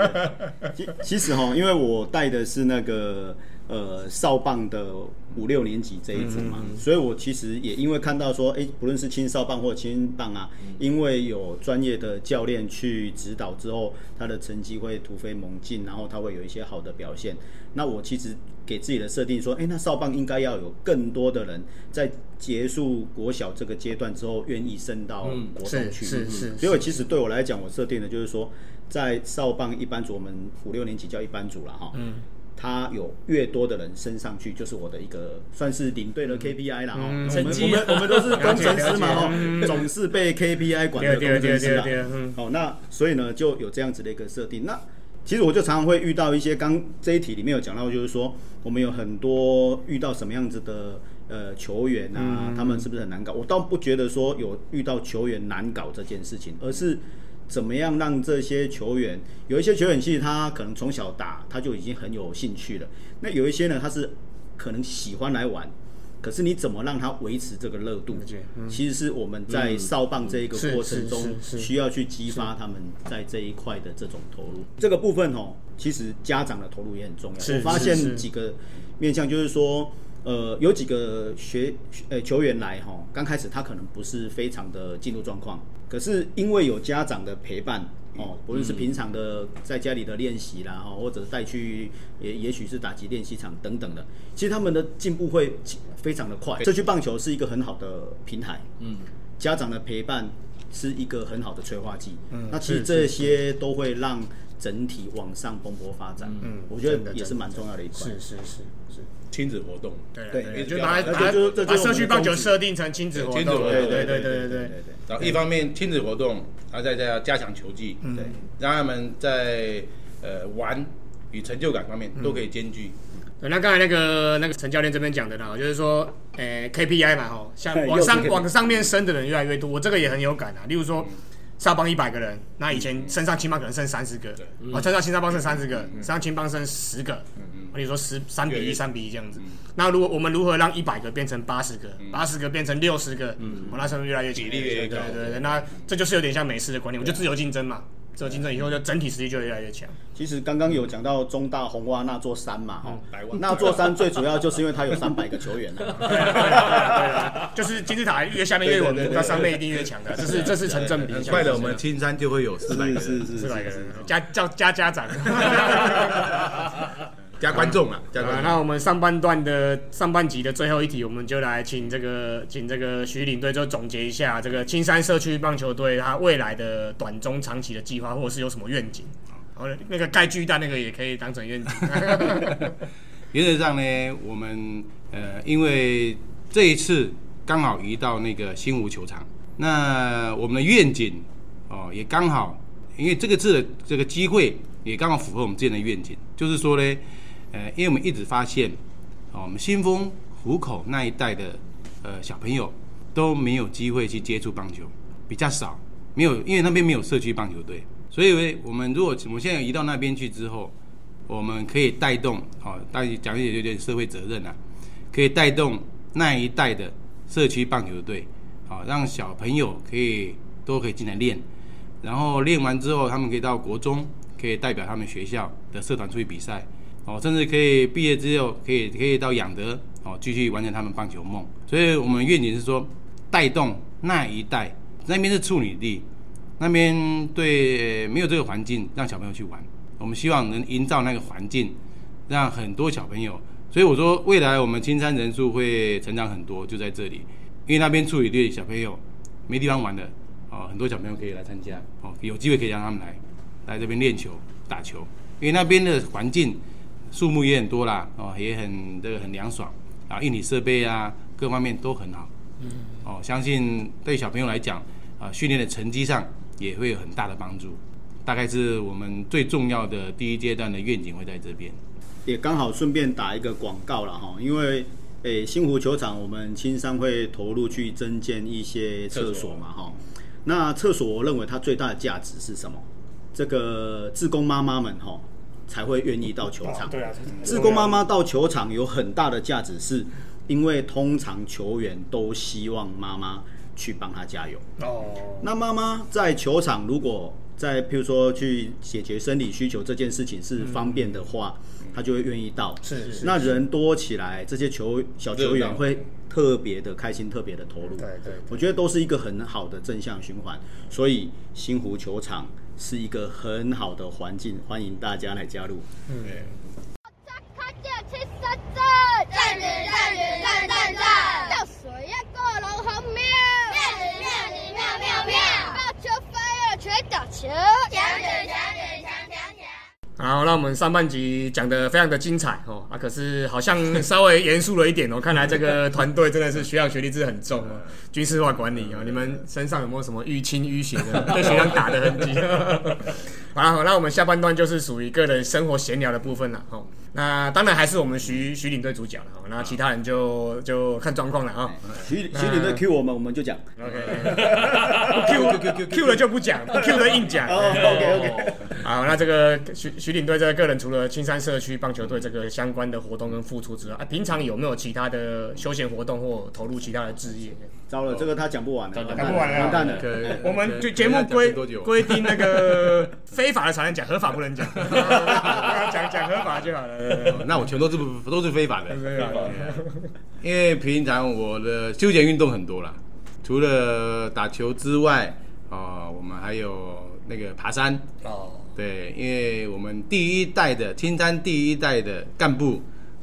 其其实哈，因为我带的是那个。呃，少棒的五六年级这一组嘛，所以我其实也因为看到说，哎，不论是青少棒或青棒啊，因为有专业的教练去指导之后，他的成绩会突飞猛进，然后他会有一些好的表现。那我其实给自己的设定说，哎，那少棒应该要有更多的人在结束国小这个阶段之后，愿意升到国中去。是是是。所以其实对我来讲，我设定的就是说，在少棒一班组，我们五六年级叫一班组了哈。嗯。他有越多的人升上去，就是我的一个算是领队的 KPI 了哈。我们我们我们都是 工程师嘛哦，总是被 KPI 管的工程师啊。好，那所以呢，就有这样子的一个设定。那其实我就常常会遇到一些，刚这一题里面有讲到，就是说我们有很多遇到什么样子的呃球员啊，他们是不是很难搞？我倒不觉得说有遇到球员难搞这件事情，而是。怎么样让这些球员？有一些球员其实他可能从小打他就已经很有兴趣了。那有一些呢，他是可能喜欢来玩，可是你怎么让他维持这个热度？其实是我们在少棒这一个过程中需要去激发他们在这一块的这种投入。这个部分哦，其实家长的投入也很重要。我发现几个面向，就是说。呃，有几个学呃球员来哈，刚开始他可能不是非常的进入状况，可是因为有家长的陪伴哦，不论是平常的在家里的练习啦哈，或者带去也也许是打击练习场等等的，其实他们的进步会非常的快。社区棒球是一个很好的平台，嗯，家长的陪伴是一个很好的催化剂，嗯，那其实这些都会让整体往上蓬勃发展。嗯我觉得也是蛮重要的一块。是是是是，亲子活动，对对对，就把它这把社区棒球设定成亲子活动，亲子活动对对对对对对对。然后一方面亲子活动，然后再加加强球技，嗯对让他们在呃玩与成就感方面都可以兼具。对，那刚才那个那个陈教练这边讲的呢，就是说，诶、KPI 嘛，吼，像往上往上面升的人越来越多，我这个也很有感啊。例如说，沙邦一百个人，那以前身上青帮可能剩三十个，哦，身上青沙帮剩三十个，身上青帮剩十个，我跟你说十三比一、三比一这样子。那如果我们如何让一百个变成八十个，八十个变成六十个，哦，那是不是越来越强。比例越高。对对对，那这就是有点像美式的观念，我就自由竞争嘛，自由竞争以后就整体实力就越来越强。其实刚刚有讲到中大红蛙那座山嘛，哈、那座山最主要就是因为它有三百个球员啊。对啊，就是金字塔越下面越稳固，它上面一定越强的，这是这是成正比。很快的，我们青山就会有四百个人，四百个人，加叫加家长。加观众啊，加啊观，众。那我们上半段的上半集的最后一题，我们就来请这个请这个徐领队就总结一下这个青山社区棒球队它未来的短中长期的计划，或者是有什么愿景。好，那个盖巨蛋那个也可以当成愿景。原则上呢，我们呃，因为这一次刚好移到那个新湖球场，那我们的愿景哦，也刚好，因为这个次的这个机会也刚好符合我们之前的愿景，就是说呢，呃，因为我们一直发现，哦，我们新丰湖口那一带的呃小朋友都没有机会去接触棒球，比较少，没有，因为那边没有社区棒球队，所以我们如果我们现在移到那边去之后，我们可以带动，哦，大家讲一点有点社会责任啊，可以带动那一带的社区棒球队，好、让小朋友可以都可以进来练，然后练完之后，他们可以到国中，可以代表他们学校的社团出去比赛，哦，甚至可以毕业之后可以可以到养德，哦，继续完成他们棒球梦。所以我们愿景是说，带动那一带，那边是处女地，那边对没有这个环境，让小朋友去玩。我们希望能营造那个环境，让很多小朋友。所以我说，未来我们青山人数会成长很多，就在这里，因为那边处理队小朋友没地方玩的，哦，很多小朋友可以来参加，哦，有机会可以让他们来来这边练球、打球，因为那边的环境树木也很多啦，哦，也很这个很凉爽，啊，硬体设备啊，各方面都很好，嗯，哦，相信对小朋友来讲，啊，训练的成绩上也会有很大的帮助。大概是我们最重要的第一阶段的愿景会在这边。也刚好顺便打一个广告了哈，因为诶、新湖球场我们青山会投入去增建一些厕所嘛哈。那厕所我认为它最大的价值是什么？这个自工妈妈们哈才会愿意到球场。对啊，志工妈妈到球场有很大的价值，是因为通常球员都希望妈妈去帮他加油。哦，那妈妈在球场如果在譬如说去解决生理需求这件事情是方便的话，她就会愿意到。是是那人多起来，这些球小球员会特别的开心，特别的投入。对对我觉得都是一个很好的正向循环。所以新湖球场是一个很好的环境，欢迎大家来加入。看见七三镇，站里站里站站站，倒水一个龙红庙，庙里庙里妙妙妙，棒球飞了全打球，强者强者强强强。好，那我们上半集讲的非常的精彩哦，啊，可是好像稍微严肃了一点哦。看来这个团队真的是学长学历制很重哦，军事化管理哦。你们身上有没有什么淤青淤血的 被学长打的痕迹？好了，好，那我们下半段就是属于个人生活闲聊的部分了哦。那当然还是我们徐徐领队主角了哦，那其他人就就看状况了啊。徐徐领队 Q 我们，我们就讲。OK，Q Q Q Q 了就不讲，不 Q 了硬讲。哦，OK OK。好，那这个徐徐领队这个个人，除了青山社区棒球队这个相关的活动跟付出之外，啊，平常有没有其他的休闲活动或投入其他的置业？糟了，这个他讲不完了，完蛋讲不完了。完蛋了。我们就对节目规规定那个 非法的才能讲，合法不能讲，讲讲合法就好了。那我全都是 都是非法的，因为平常我的休闲运动很多啦，除了打球之外，啊、我们还有那个爬山。哦，对，因为我们第一代的青山第一代的干部，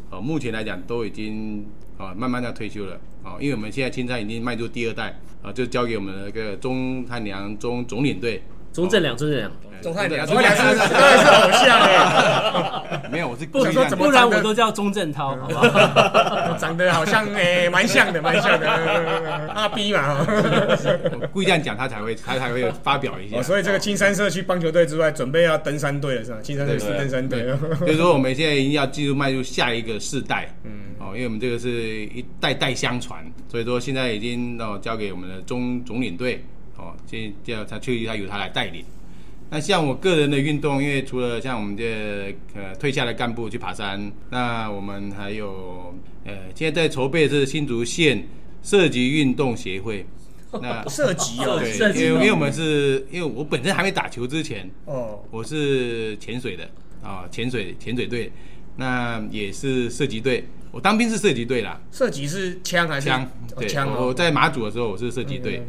哦、目前来讲都已经啊、慢慢的退休了啊、因为我们现在青菜已经迈入第二代啊、就交给我们的那个钟汉良钟总领队钟正良，钟正良，钟汉良，钟钟汉良是汉良当然是偶像哎，没有，我是不不然我都叫钟正涛，好不好？长得好像诶蛮像的，蛮像的，阿 B 嘛。我故意这样讲，他才会他才会发表一下。哦，所以这个青山社区棒球队之外，准备要登山队了是吧？青山社区登山队。所以说我们现在一定要进入迈入下一个世代，嗯，哦，因为我们这个是一代代相传，所以说现在已经哦交给我们的中总领队，哦，现在要他去他由他来带领。那像我个人的运动，因为除了像我们这呃退下的干部去爬山，那我们还有呃现在在筹备的是新竹县射击运动协会。那射击哦，对，射击因为因为我们是因为我本身还没打球之前，哦，我是潜水的啊，潜水潜水队，那也是射击队。我当兵是射击队啦，射击是枪还是？枪哦对，枪哦。我在马祖的时候我是射击队。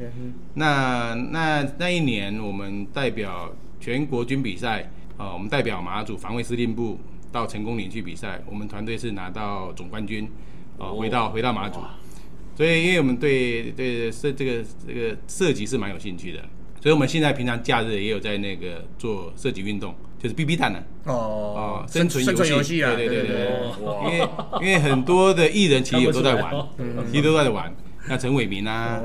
那那那一年我们代表全国军比赛啊，我们代表马祖防卫司令部到成功岭去比赛，我们团队是拿到总冠军，哦，回到回到马祖。所以，因为我们对对射这个这个射击是蛮有兴趣的，所以我们现在平常假日也有在那个做射击运动，就是 BB 弹呢。哦哦，生生存生存游游戏啊，对对对对对，因为因为很多的艺人其实也都在玩其实都在玩。那陈伟明啊，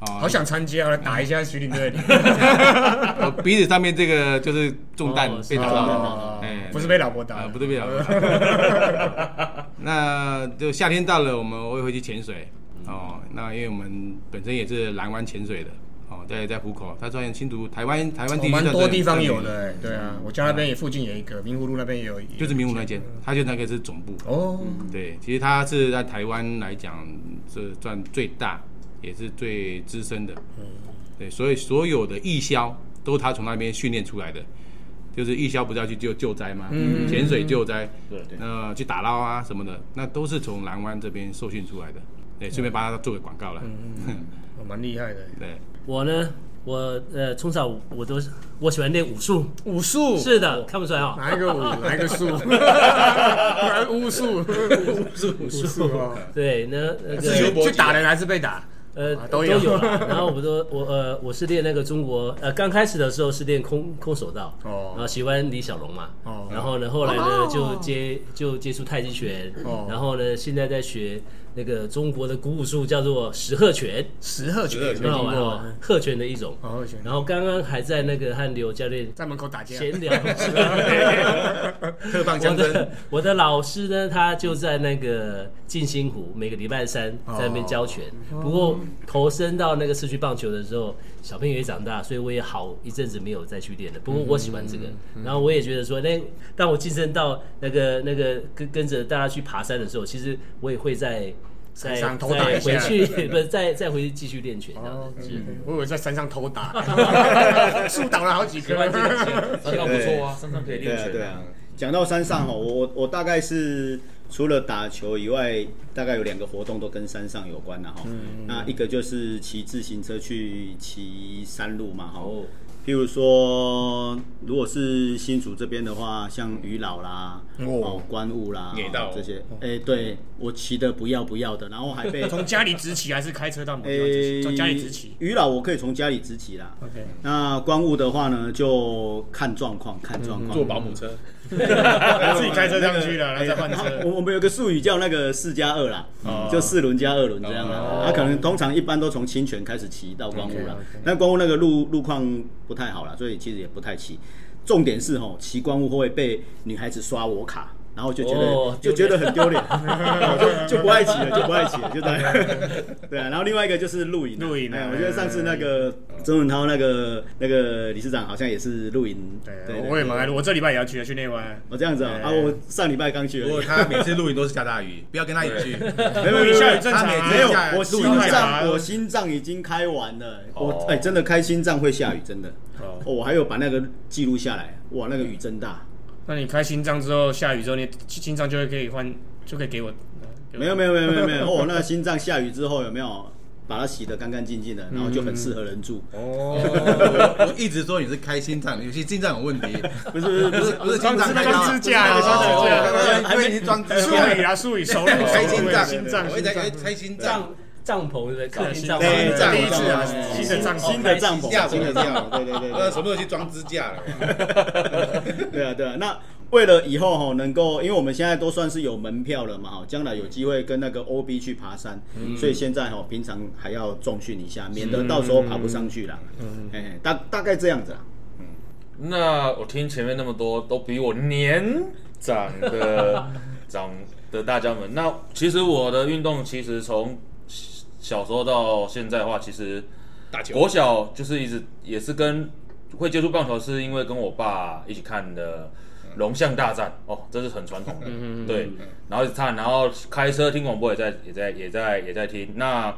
好想参加，打一下徐领队。我 鼻子上面这个就是中弹哦被打到哎，不是被老婆打啊，不是被老婆打。那就夏天到了，我们我也会去潜水哦。那因为我们本身也是蓝湾潜水的哦，在在湖口，它算新竹台湾台湾地区哦蛮多地方有的，哎，对啊，我家那边也附近有一个，明湖路那边也有，就是明湖那间，他就那个是总部。哦，对，其实他是在台湾来讲是赚最大，也是最资深的。对，所以所有的义消都是他从那边训练出来的。就是义消不是要去救救灾吗？嗯潜水救灾，对对那去打捞啊什么的，那都是从蓝湾这边受训出来的。对，顺便帮他做个广告了。嗯 蛮厉害的。对，我呢，我呃从小我都是我喜欢练武术，武术？是的，看不出来哦。哪一个武，哪一个术？哪个巫术？武术武术。哦，对，那那自由个去打人还是被打？呃啊都有。都有啦。然后我都我呃我是练那个中国呃刚开始的时候是练空空手道，哦。然后喜欢李小龙嘛，哦。然后呢后来呢哦。就接就接触太极拳，哦。然后呢现在在学那个中国的古武术叫做石鹤拳，石鹤拳很好玩哦，鹤拳的一种。哦，鹤拳然后刚刚还在那个和刘教练在门口打架，闲聊，特棒我的。我的老师呢，他就在那个静心湖，每个礼拜三在那边教拳。不过投身到那个市区棒球的时候，小朋友也长大，所以我也好一阵子没有再去练了。不过我喜欢这个，然后我也觉得说，那当我晋升到那个那个跟跟着大家去爬山的时候，其实我也会在。再山上偷打再一下回去，不是再再回去继续练拳这样哦子。我以为在山上偷打，树倒了好几棵这个山上 不错啊，山上可以练拳。对啊。讲到山上哦，我我我大概是除了打球以外，大概有两个活动都跟山上有关的哈。那一个就是骑自行车去骑山路嘛哈。哦譬如说，如果是新竹这边的话，像渔老啦、哦哦关雾啦野道哦这些，哎，对我骑的不要不要的，然后还被从家里直骑还是开车到某地方直骑？诶从家里直骑。渔老我可以从家里直骑啦。OK，那关雾的话呢，就看状况，看状况。坐保姆车，自己开车上去了，然后再换车。我我们有个术语叫那个四加二啦，哦就四轮加二轮这样哦啦。他可能通常一般都从清泉开始骑到光雾啦但光雾那个路路况不太好了，所以其实也不太骑。重点是吼，骑光雾会被女孩子刷我卡。然后就觉得、哦就觉得很丢脸，就就不爱骑了，就不爱骑了，就这样。对啊，然后另外一个就是露营啊，露营啊哎，我觉得上次那个曾文涛那个那个理事长好像也是露营，对，我也蛮爱露，我这礼拜也要去，去内湾。哦这样子啊，我上礼拜刚去而已不过。他每次露营都是下大雨，不要跟他一起去。没有没有下雨正常啊，没有，我心脏啊我心脏已经开完了，哦我哎真的开心脏会下雨，真的。哦哦，我还有把那个记录下来，哇，那个雨真大。那你开心脏之后，下雨之后，你心脏就会可以换，就可以给我。给我没有没有没有没有没有，哦，那个心脏下雨之后有没有把它洗得干干净净的，然后就很适合人住。哦，我 我一直说你是开心脏，有些心脏有问题，不是不是不是不是心脏是那开刀个支架的，装支架。还没装支术架，语啊，术语，手术开心脏，心脏，我一直在心脏开心脏胀，帐篷，对不对？客厅帐对篷，帐篷第一次啊，帐篷新的帐篷，新的帐篷，架新的帐篷，对对对对呃，什么时候去装支架了？对啊对啊。那为了以后哈能够，因为我们现在都算是有门票了嘛哈，将来有机会跟那个 OB 去爬山，所以现在哈平常还要重训一下，免得到时候爬不上去了。嗯，哎，大大概这样子啦。那我听前面那么多都比我年长的长的大家们，那其实我的运动其实从小时候到现在的话，其实打球。国小就是一直也是跟会接触棒球，是因为跟我爸一起看的《龙象大战》哦，这是很传统的，对，然后一直看，然后开车听广播也在也在也在也在听，那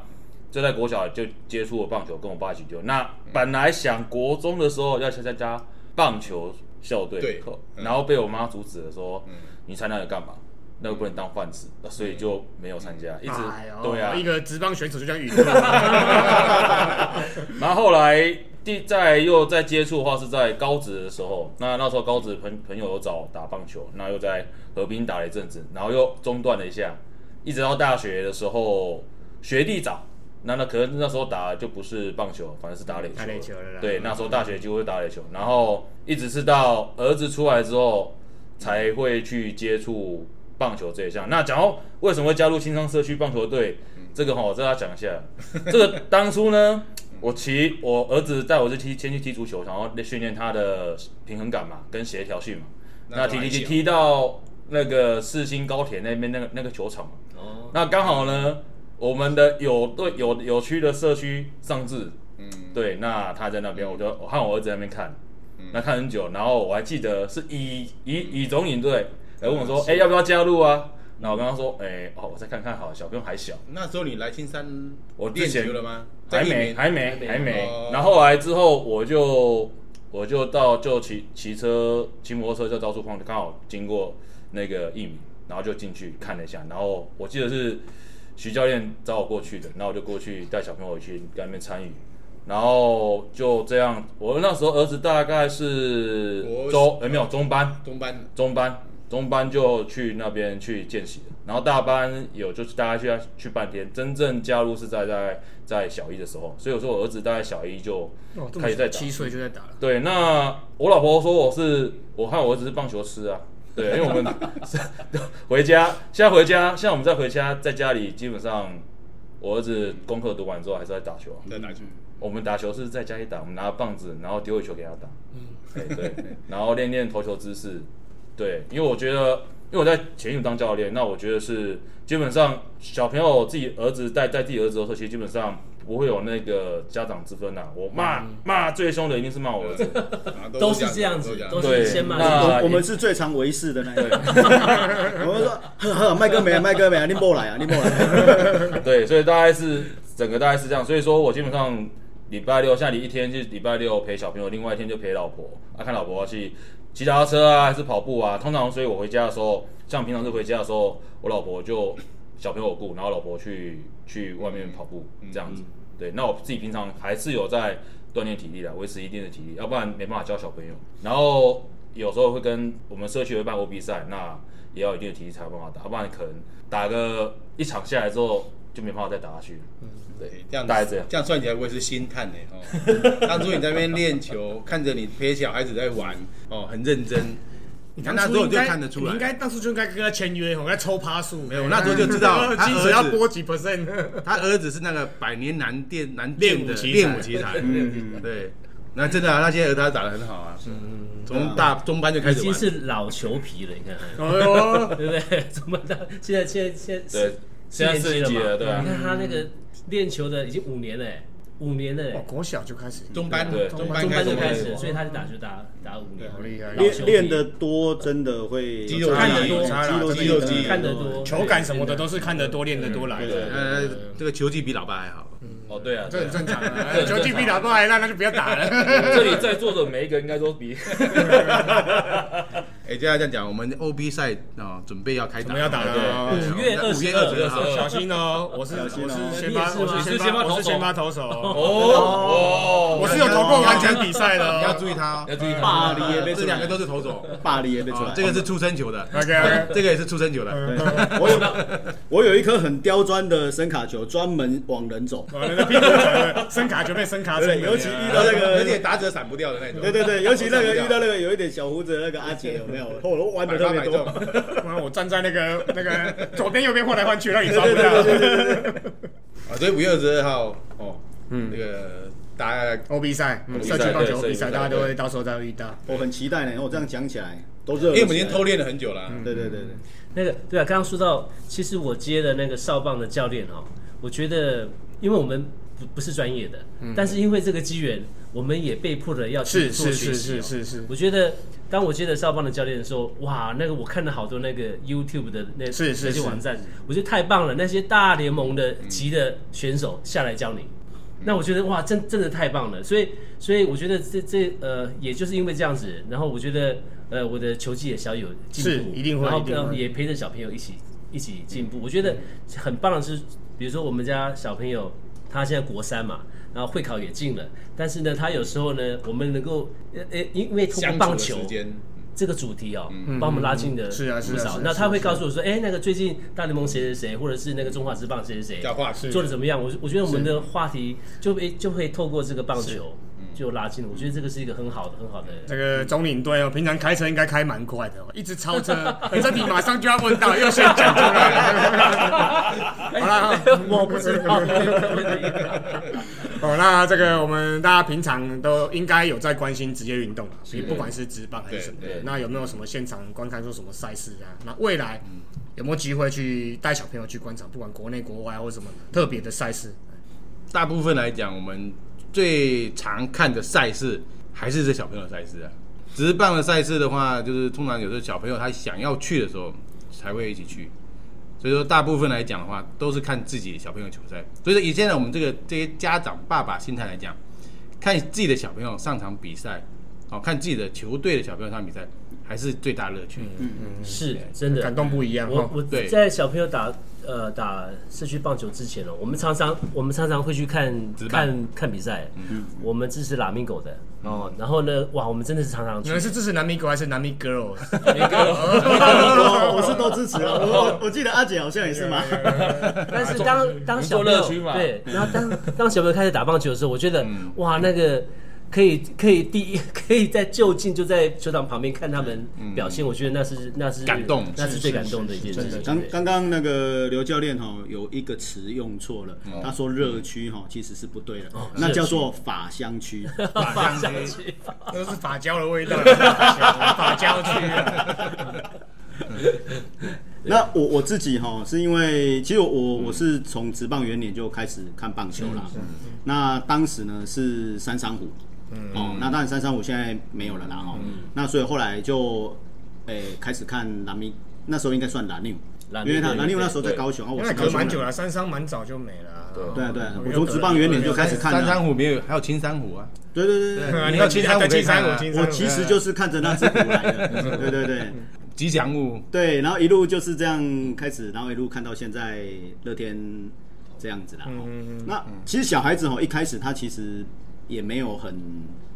就在国小就接触了棒球，跟我爸一起丢。那本来想国中的时候要去参加棒球校队对然后被我妈阻止了，说你参加了干嘛？那个不能当饭吃，所以就没有参加，一直哎呦。对啊，一个职棒选手就这样陨落，然后后来第再又再接触的话是在高职的时候，那那时候高职朋朋友有找打棒球，那又在河滨打了一阵子，然后又中断了一下，一直到大学的时候学弟找，那那可能那时候打的就不是棒球，反正是打垒球打，垒球了啦。对，那时候大学几乎是打垒球，然后一直是到儿子出来之后才会去接触棒球这一项。那讲到为什么会加入青商社区棒球队，这个哈，我再要讲一下。这个当初呢，我骑我儿子带我去踢，先去踢足球，然后训练他的平衡感嘛，跟协调性嘛。那踢踢踢踢到那个四星高铁那边那个那个球场嘛。哦，那刚好呢，我们的有队有有区的社区上志，嗯，对，那他在那边，我就我和我儿子在那边看，那看很久，然后我还记得是乙乙乙总领队来问我说，哎、要不要加入啊？然后我跟他说，哎、哦，我再看看好了，小朋友还小，那时候你来青山我之练前球了吗？还没，年还没，还没哦。然后后来之后，我就我就到就骑骑车骑摩托车就到处晃，刚好经过那个一米，然后就进去看了一下。然后我记得是徐教练找我过去的，然后我就过去带小朋友去跟那边参与。然后就这样，我那时候儿子大概是国周呃没有中班，中班中班，中班就去那边去见习了，然后大班有就是大家去去半天，真正加入是在在在小一的时候，所以我说我儿子大概小一就开始在打么七岁就在打了，对。那我老婆说我是我和我儿子是棒球师啊，对，因为我们是 回家，现在回家，现在我们在回家，在家里基本上我儿子功课读完之后还是在打球啊。在打球，我们打球是在家里打，我们拿棒子，然后丢一球给他打。嗯，对，然后练练投球姿势。对，因为我觉得，因为我在前运当教练，那我觉得是基本上小朋友自己儿子带带自己儿子的时候，其实基本上不会有那个家长之分呐、我骂骂最凶的一定是骂我儿子。啊都是这样子，都是先骂我我们是最常为事的那一个。我们说，呵呵，麦哥没，麦哥没，你莫来啊，你莫来。对，所以大概是整个大概是这样。所以说我基本上礼拜六，像你一天是礼拜六陪小朋友，另外一天就陪老婆啊，看老婆去骑脚踏车啊，还是跑步啊。通常，所以我回家的时候，像平常是回家的时候，我老婆就小朋友我顾，然后老婆去去外面跑步这样子。对，那我自己平常还是有在锻炼体力的，维持一定的体力，要不然没办法教小朋友。然后有时候会跟我们社区会办过比赛，那也要一定的体力才有办法打，要不然可能打个一场下来之后就没办法再打下去了。对，这样大概这样。这样算起来我也是心叹呢哦。当初你在那边练球，看着你陪小孩子在玩哦，很认真。你看那时候就看得出来你应，该当初就应该跟他签约，我该抽趴数。没有那时候就知道 他儿子要拨几 percent。他儿子是那个百年难练难见的练武奇才练武奇才。对，那真的啊，那些儿子他打得很好啊，从大中班就开始已。经是老球皮了，你看，哎呦，对不对？怎么到现在现在现在对，现在四年级了，对啊。你。看他那个练球的已经五年了，五年了，哇，国小就开始中班对中中班就开始，所以他就打球打打五年，好厉害。练练的多，真的会肌肉看得多肌肉肌肉看得多，球感什么的都是看得多练得多来的，呃，这个球技比老爸还好。哦，对啊，这对啊。很正常啊。这很正常球技比老爸还烂，那就不要打了。这里在座的每一个应该都比 哎，接下来这样讲，我们 OB 赛啊，准备要开打，我们要打了五月五月二十二号，小心哦！我是小心哦。我是先发，我是先你是先发发，我是投手先发投手。哦。哦我是有投过完全比赛的。你要哦。注意他哦，要注意巴黎也被这两个都是投手，巴黎也被出来，哦这个是出生球的，OK OK，这个也是出生球的，我有我有一颗很刁钻的声卡球，专门往人走。我那个屁股折声卡就被声卡对，成尤其遇到那个有点打者闪不掉的那种。对对对，尤其那个遇到那个有一点小胡子的那个阿姐有没有？我都弯的特别多。然后我站在那个 那个左边右边换来换去，让你抓不到。啊，所以五月二十二号哦，嗯，那个大家 OB 赛，社区棒球对比赛，大家都会到时候再遇到。我很期待呢，我这样讲起来都热。因为我们已经偷。练了很久了，对对对对，那个对啊，刚刚说到，其实我接的那个少棒的教练哦、我觉得，因为我们不不是专业的，但是因为这个机缘，我们也被迫的要去是是是做学习、哦。是是是，我觉得，当我接着少棒的教练的时候，哇，那个我看了好多那个 YouTube 的那那些网站，我觉得太棒了。那些大联盟的级的选手下来教你，那我觉得哇，真真的太棒了。所以，所以我觉得这这呃，也就是因为这样子，然后我觉得呃，我的球技也小有进步，是一定会也陪着小朋友一起一起进步。我觉得很棒的是，比如说我们家小朋友，他现在国三嘛。然后会考也进了，但是呢，他有时候呢，我们能够呃呃，因为通过棒球这个主题哦，把我们拉近的是啊是啊不少。那他会告诉我说，哎，那个最近大联盟谁谁谁，或者是那个中华职棒谁谁谁做的怎么样？我我觉得我们的话题就会就会透过这个棒球就拉近了。我觉得这个是一个很好的很好的。这个总领队哦，平常开车应该开蛮快的哦，一直超车，这题马上就要问到，又先讲出来了。好了，我不知道。哦，那这个我们大家平常都应该有在关心职业运动啊，所以不管是职棒还是什么的那有没有什么现场观看说什么赛事啊？那未来有没有机会去带小朋友去观赏，不管国内国外或者什么特别的赛事？大部分来讲，我们最常看的赛事还是这小朋友的赛事啊。职棒的赛事的话，就是通常有时候小朋友他想要去的时候才会一起去，所以说大部分来讲的话，都是看自己小朋友球赛。所以说以现在我们这个这些家长爸爸心态来讲，看自己的小朋友上场比赛，哦，看自己的球队的小朋友上比赛，还是最大乐趣。嗯嗯是真的感动不一样哦。我我对在小朋友打呃打社区棒球之前哦，我们常常我们常常会去看看看比赛。嗯，我们支持拉米狗的哦，然后呢，哇，我们真的是常常去你们。是支持南米狗还是南米 girl？我 我是都支持了。我 我我记得阿姐好像也是嘛。但是当当小朋友对，然后当当小朋友开始打棒球的时候，我觉得嗯哇，那个可以可以第一 可以在就近就在球场旁边看他们表现，我觉得那是那是嗯感动那是最感动的一件事情。刚刚刚那个刘教练哈有一个词用错了，他说热区哈其实是不对的，那叫做法香区。法香区，都是法胶的味道，法胶区。啊。那我我自己哈，是因为其实我我是从职棒元年就开始看棒球啦。那当时呢是三山虎，哦，那当然三三五现在没有了啦哈。那所以后来就诶开始看蓝米，那时候应该算蓝牛，蓝因为他牛蓝牛那时候在高雄，啊，我。隔蛮久了，三商蛮早就没了啊。对啊对啊，我从职棒元年就开始看三山了。虎没有，还有青山虎啊。对对对你要青山虎青山虎，我其实就是看着那只虎来的。对对对。吉祥物，对，然后一路就是这样开始，然后一路看到现在乐天这样子啦。哦那其实小孩子哦，一开始他其实也没有很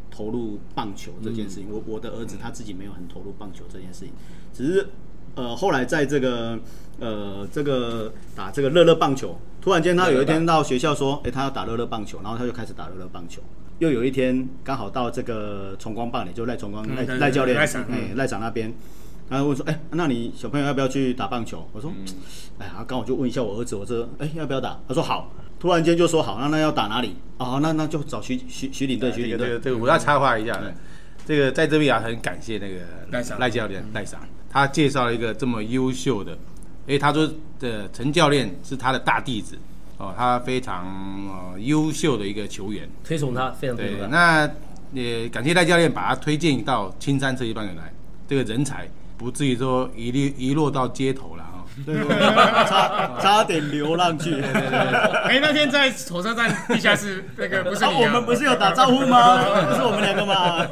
投入棒球这件事情。我我的儿子他自己没有很投入棒球这件事情，只是呃后来在这个呃这个打这个乐乐棒球，突然间他有一天到学校说，哎、他要打乐乐棒球，然后他就开始打乐乐棒球。又有一天刚好到这个崇光棒垒，就赖崇光赖赖教练，赖长那边。然后问说：“哎、那你小朋友要不要去打棒球？”我说：“哎呀，刚好就问一下我儿子，我说，哎、要不要打？”他说：“好。”突然间就说：“好，那那要打哪里？哦，那那就找徐徐徐领队，徐领队。这个这个，我要插话一下，这个在这边啊，很感谢那个赖教练赖长，他介绍了一个这么优秀的，哎，他说的陈教练是他的大弟子哦，他非常呃优秀的一个球员，推崇他，非常推对崇，他。那也感谢赖教练把他推荐到青山社区棒球来，这个人才不至于说遗落遗落到街头了哈。对对对差差点流浪去。哎，那天在火车站地下室那个不是，我们不是有打招呼吗？不是我们两个吗？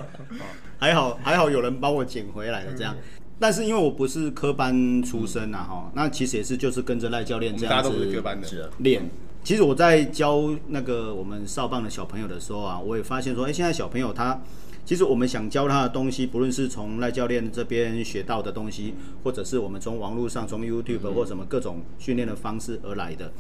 还好还好有人帮我捡回来的，这样。但是因为我不是科班出身啊，哈、那其实也是就是跟着赖教练这样子，练。其实我在教那个我们少棒的小朋友的时候啊，我也发现说，哎、现在小朋友他其实我们想教他的东西，不论是从赖教练这边学到的东西，或者是我们从网络上、从 YouTube 或什么各种训练的方式而来的。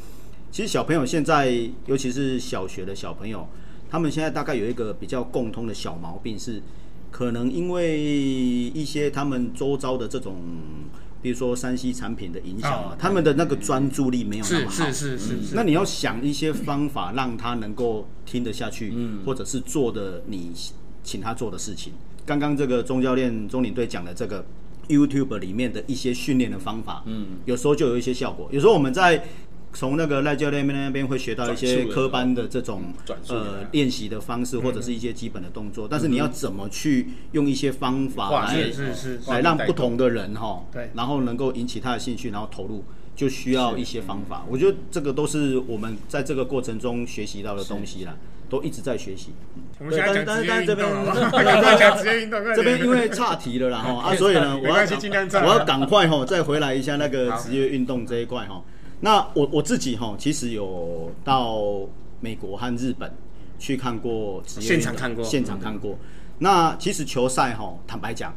其实小朋友现在，尤其是小学的小朋友，他们现在大概有一个比较共通的小毛病是，可能因为一些他们周遭的这种，比如说山西产品的影响啊，哦他们的那个专注力没有那么好。是是是是，那你要想一些方法让他能够听得下去，或者是做的你请他做的事情。刚刚这个钟教练、钟领队讲的这个 YouTube 里面的一些训练的方法，嗯，有时候就有一些效果。有时候我们在从那个赖教练那边会学到一些科班的这种呃练习的方式，或者是一些基本的动作，但是你要怎么去用一些方法来来让不同的人哈，对。然后能够引起他的兴趣，然后投入，就需要一些方法。我觉得这个都是我们在这个过程中学习到的东西啦，都一直在学习。我们现在讲职业运动好不好？但是但是赶快讲职业运动，这边因为岔题了啦 哈啊，所以呢，我要我要赶快哈，再回来一下那个职业运动这一块哈。那我我自己哈，其实有到美国和日本去看过职业现场看过现场看过。那其实球赛哈，坦白讲，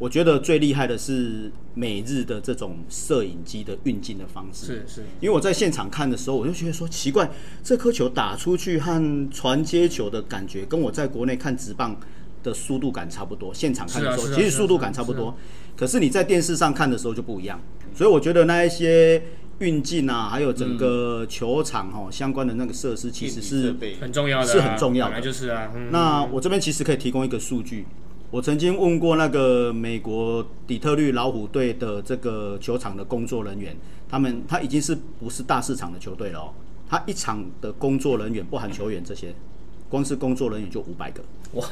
我觉得最厉害的是美日的这种摄影机的运镜的方式。是是，因为我在现场看的时候，我就觉得说奇怪，这颗球打出去和传接球的感觉，跟我在国内看直棒的速度感差不多。现场看的时候，其实速度感差不多，可是你在电视上看的时候就不一样。所以我觉得那一些运镜啊，还有整个球场哈、相关的那个设施，其实是很重要的啊，是很重要的本来就是啊。嗯那我这边其实可以提供一个数据，我曾经问过那个美国底特律老虎队的这个球场的工作人员，他们他已经是不是大市场的球队了哦？他一场的工作人员不含球员这些，光是工作人员就五百个，哇，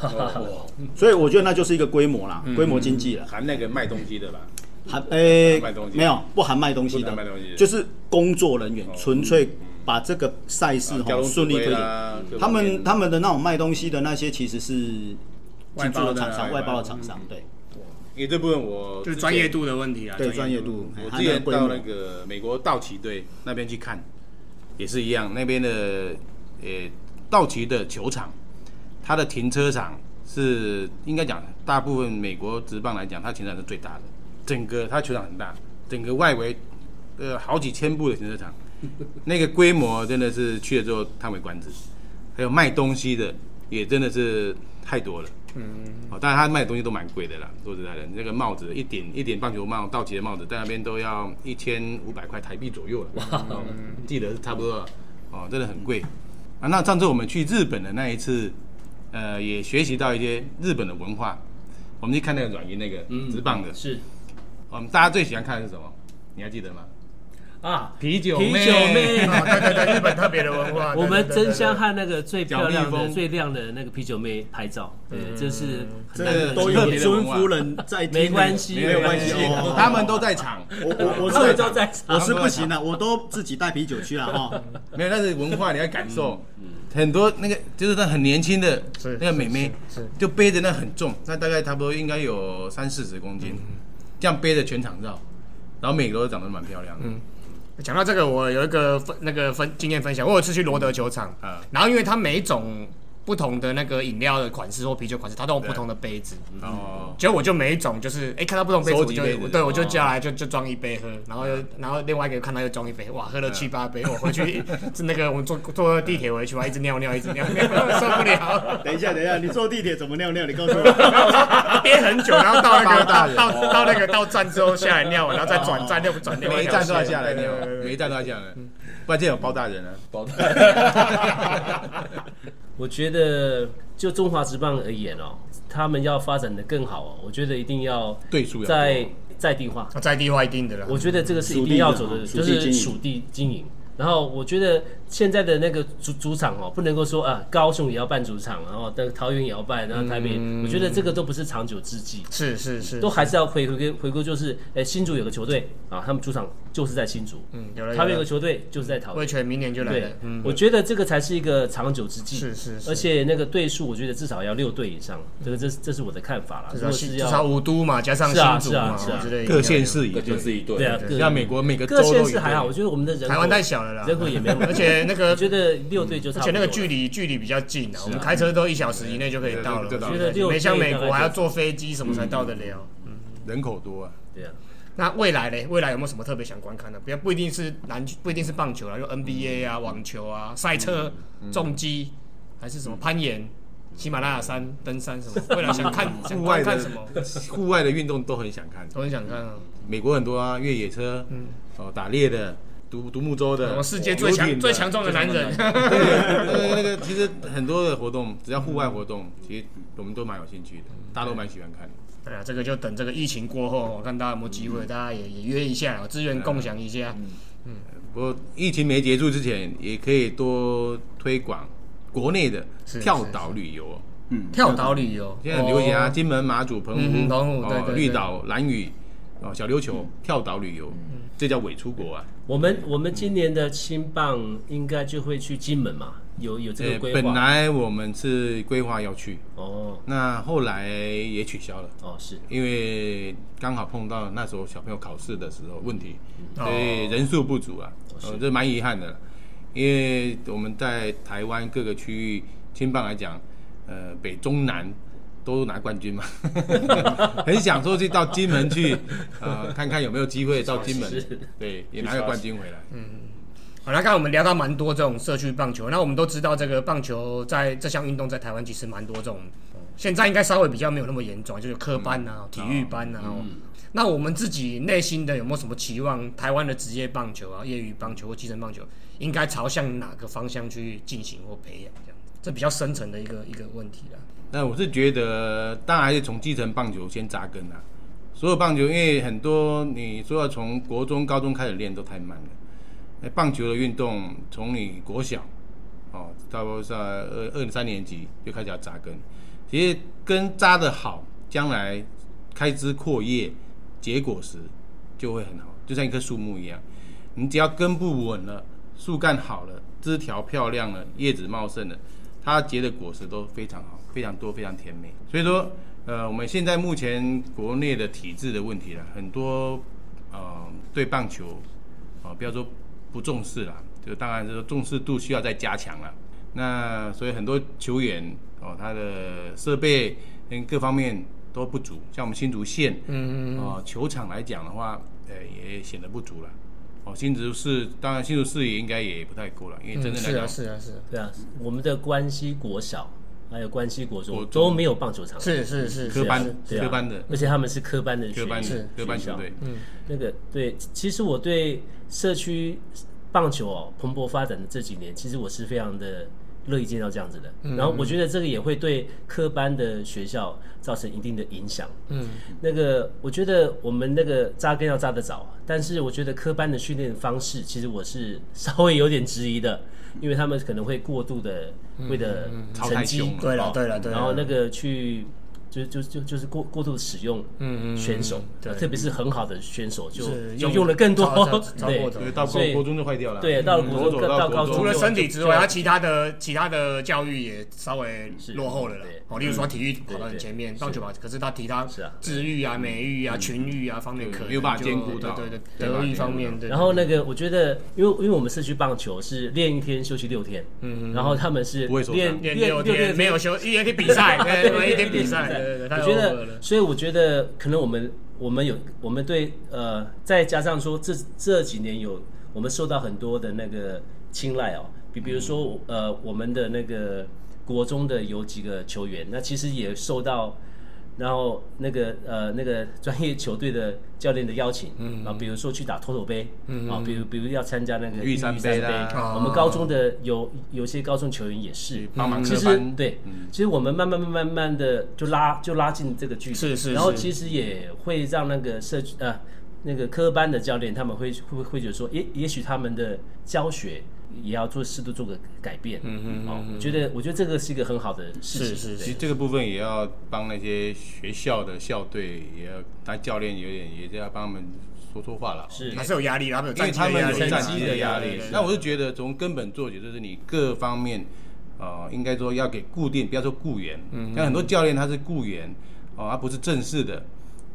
所以我觉得那就是一个规模啦，规模经济了。含那个卖东西的吧？含诶、卖东西没有不含卖东西的卖东西，就是工作人员纯粹把这个赛事哈顺利推进。他们他们的那种卖东西的那些其实是外包的的厂商、外包的厂商，对因为这部分我就是专业度的问题啊，对，专业度。我还之前到那个美国道奇队那边去看，也是一样，那边的呃道奇的球场，它的停车场是应该讲大部分美国职棒来讲，它停车场是最大的，整个它球场很大，整个外围呃好几千部的停车场，那个规模真的是去了之后叹为观止，还有卖东西的也真的是太多了。嗯，哦，当然他卖的东西都蛮贵的啦。说实在的，那个帽子一顶一顶棒球帽，道奇的帽子在那边都要一千五百块台币左右了。哦，记得是差不多了。哦，真的很贵啊。那上次我们去日本的那一次，呃，也学习到一些日本的文化。我们去看那个软银那个直棒的，是我们大家最喜欢看的是什么？你还记得吗？啊，啤酒啤酒妹。哦对对对，日本特别的文化，我们对对对争相和那个最漂亮的、最亮的那个啤酒妹拍照，对，这是很这难得的都有孙夫人在听 没关系没有关系，哦他们都在场。我我我是都在场。我是不行的，我都自己带啤酒去了哈。没有，但是文化你要感受。很多那个就是那很年轻的是那个美眉就背着那很重，那大概差不多应该有三四十公斤，这样背着全场绕，然后每个都长得蛮漂亮的。讲到这个，我有一个分那个分经验分享。我有次去罗德球场，嗯然后因为它每一种不同的那个饮料的款式或啤酒款式，它都有不同的杯子。哦，结果我就每一种就是，哎、看到不同杯子我就收集杯子对我就哦叫来就就装一杯喝，然后又然后另外一个看到又装一杯，哇，喝了七八杯，我回去是那个我们坐坐地铁回去，我一直尿尿一直尿尿，受不了，等一下，等一下，你坐地铁怎么尿尿？你告诉我。憋很久，然后到那个大到到 到那个到站之后下来尿，然后再转站又转另外每一站都要下来尿对对对，对每一站都要下来，不然这有包大人啊。包的。我觉得就中华职棒而言哦，他们要发展的更好哦，我觉得一定要对在多在地化。在地化一定的啦。我觉得这个是一定要走的，就是属地经营。然后我觉得现在的那个主主场哦，不能够说啊，高雄也要办主场，然后但桃园也要办，然后台北，我觉得这个都不是长久之计。是是是，都还是要回回归回归，就是，诶，新竹有个球队啊，他们主场就是在新竹，嗯有了桃园有个球队就是在桃园，魏权明年就来对了，，嗯，我觉得这个才是一个长久之计，是是是。而且那个队数，我觉得至少要六队以上，这个这这是我的看法啦。至少至少要五都嘛，加上是啊新竹嘛，是啊各县市各也县市一队，对啊，各像美国每个州各县市还好，我觉得我们的人口台湾太小了啦，人口也没有，而且那个我觉得六队就差而且那个距离距离比较近啊，我们开车都一小时以内就可以到了。对对对觉得六没像美国还要坐飞机什么才到得了。嗯人口多啊。对啊，那未来呢？未来有没有什么特别想观看的？不要不一定是篮，不一定是棒球啦，就 NBA 啊、网球啊、赛车、重机，还是什么攀岩、喜马拉雅山登山什么？未来想看 想户外观看什么？户外的运动都很想看，都很想看啊。美国很多啊，越野车，哦，打猎的，独独木舟的，世界最强最强壮的男人，对，那个那个其实很多的活动，只要户外活动，其实我们都蛮有兴趣的，大家都蛮喜欢看的。对啊，这个就等这个疫情过后，我看大家有没有机会，大家也也约一下，资源共享一下。嗯不过疫情没结束之前，也可以多推广国内的跳岛旅游嗯。跳岛旅游现在很流行啊，哦金门、马祖、澎嗯湖、澎湖对对对哦绿岛、蓝屿、哦小琉球跳岛旅游，这叫伪出国啊。我们我们今年的青棒应该就会去金门嘛，有有这个呃规划。本来我们是规划要去，哦那后来也取消了。哦是因为刚好碰到那时候小朋友考试的时候问题，哦所以人数不足啊，呃，这蛮遗憾的。因为我们在台湾各个区域青棒来讲，呃，北中南都拿冠军嘛，很想说去到金门去，呃，看看有没有机会到金门，对，也拿个冠军回来。嗯好，那刚才我们聊到蛮多这种社区棒球，那我们都知道这个棒球在这项运动在台湾其实蛮多这种，现在应该稍微比较没有那么严重，就是科班啊、体育班啊。哦那我们自己内心的有没有什么期望？台湾的职业棒球啊、业余棒球或基层棒球，应该朝向哪个方向去进行或培养？这样，这比较深层的一个一个问题啦。那我是觉得，当然还是从基层棒球先扎根啊。所有棒球，因为很多你说要从国中、高中开始练都太慢了。那棒球的运动，从你国小哦，差不多在二二三年级就开始要扎根。其实根扎的好，将来开枝扩叶、结果实就会很好，就像一棵树木一样。你只要根部稳了，树干好了，枝条漂亮了，叶子茂盛了，它结的果实都非常好，非常多，非常甜美。所以说，呃，我们现在目前国内的体制的问题了，很多呃对棒球啊、不要说不重视了，就当然是说重视度需要再加强了。那所以很多球员哦，他的设备跟各方面都不足，像我们新竹县，嗯嗯哦，球场来讲的话，呃，也显得不足了。哦，新竹市当然新竹市也应该也不太够了，因为真正来是讲，啊是啊是啊对啊，我们的关西国小还有关西国中都没有棒球场，是是是科班对啊。科班的。而且他们是科班的学科班学的科班校球队，那个对，其实我对社区棒球哦蓬勃发展的这几年，其实我是非常的乐意见到这样子的。然后我觉得这个也会对科班的学校造成一定的影响。嗯，那个我觉得我们那个扎根要扎得早，但是我觉得科班的训练方式，其实我是稍微有点质疑的，因为他们可能会过度的为了成绩，对了哦对了对了然后那个去。就就就就是过过度使用选手，对特别是很好的选手就就用了更多 对过头因为到所以高国中就坏掉了。对，到了嗯国中到高中，除了身体之外，他其他的其他的教育也稍微是落后了啦对。哦，例如说体育跑到对对很前面，棒球跑，可是他提他是啊。治愈啊、美育啊、群育啊方面可能没有办法兼顾到。对对对对，德育方面对。然后那个，我觉得，因为因为我们社区棒球是练一天休息六天，嗯然后他们是练练六天没有休，一天比赛，对对，一天比赛，对对我觉得，所以我觉得可能我们我们有我们对呃，再加上说这这几年有我们受到很多的那个青睐哦，比比如说呃我们的那个国中的有几个球员，那其实也受到。然后那个呃那个专业球队的教练的邀请，嗯，啊，比如说去打头头杯，嗯，啊，比如比如要参加那个玉山杯我们高中的有有些高中球员也是。帮忙其实对，其实我们慢慢慢慢慢的就拉就拉近这个距离，是是。然后其实也会让那个社区呃那个科班的教练他们会会会觉得说，也也许他们的教学也要做适度做个改变。嗯嗯哦，我觉得我觉得这个是一个很好的事情。是是其实这个部分也要帮那些学校的校队，也要当教练有点也是要帮他们说说话了。是还是有压力，他们有因为他们有战绩的压力的压力。那我是觉得从根本做起，就是你各方面，呃，应该说要给固定，不要说雇员。嗯。像很多教练他是雇员，哦，他不是正式的，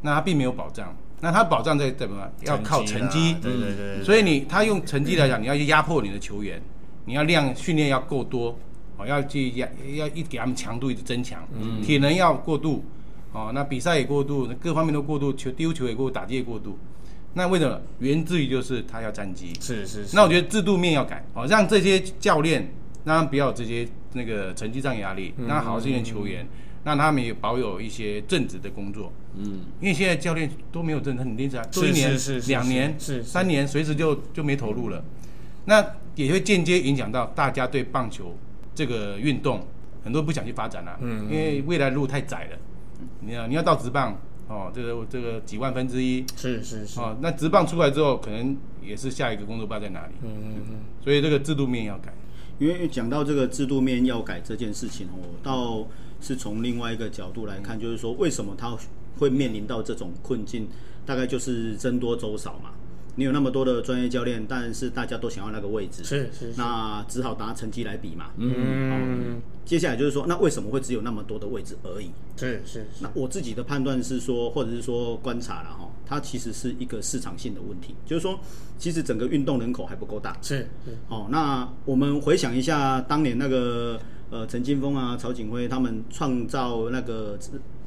那他并没有保障。那他保障在怎么？要靠成绩。对对对对，所以你他用成绩来讲，你要去压迫你的球员，你要量训练要够多，哦，要去压要一给他们强度一直增强，体能要过度，哦，那比赛也过度，各方面都过度，球丢球也过度，打击也过度。那为什么？源自于就是他要战绩。是是是。那我觉得制度面要改，哦，让这些教练让他们不要有这些那个成绩上压力，让他好好训练球员，让他们也保有一些正职的工作。嗯，因为现在教练都没有正职，你练起来做一年、两年、是是三年，随时就就没投入了。那也会间接影响到大家对棒球这个运动，很多人不想去发展了、嗯，因为未来路太窄了。你要你要到职棒，哦，这个这个几万分之一，是是是。哦，那职棒出来之后，可能也是下一个工作不知道在哪里。嗯嗯嗯。所以这个制度面要改。因为讲到这个制度面要改这件事情，我倒是从另外一个角度来看，就是说为什么他会面临到这种困境，大概就是僧多粥少嘛。你有那么多的专业教练，但是大家都想要那个位置，是是是那只好拿成绩来比嘛。嗯，接下来就是说，那为什么会只有那么多的位置而已？是是是那我自己的判断是说，或者是说观察了哈，它其实是一个市场性的问题，就是说，其实整个运动人口还不够大。是是哦，那我们回想一下当年那个呃陈金峰啊、曹景辉他们创造那个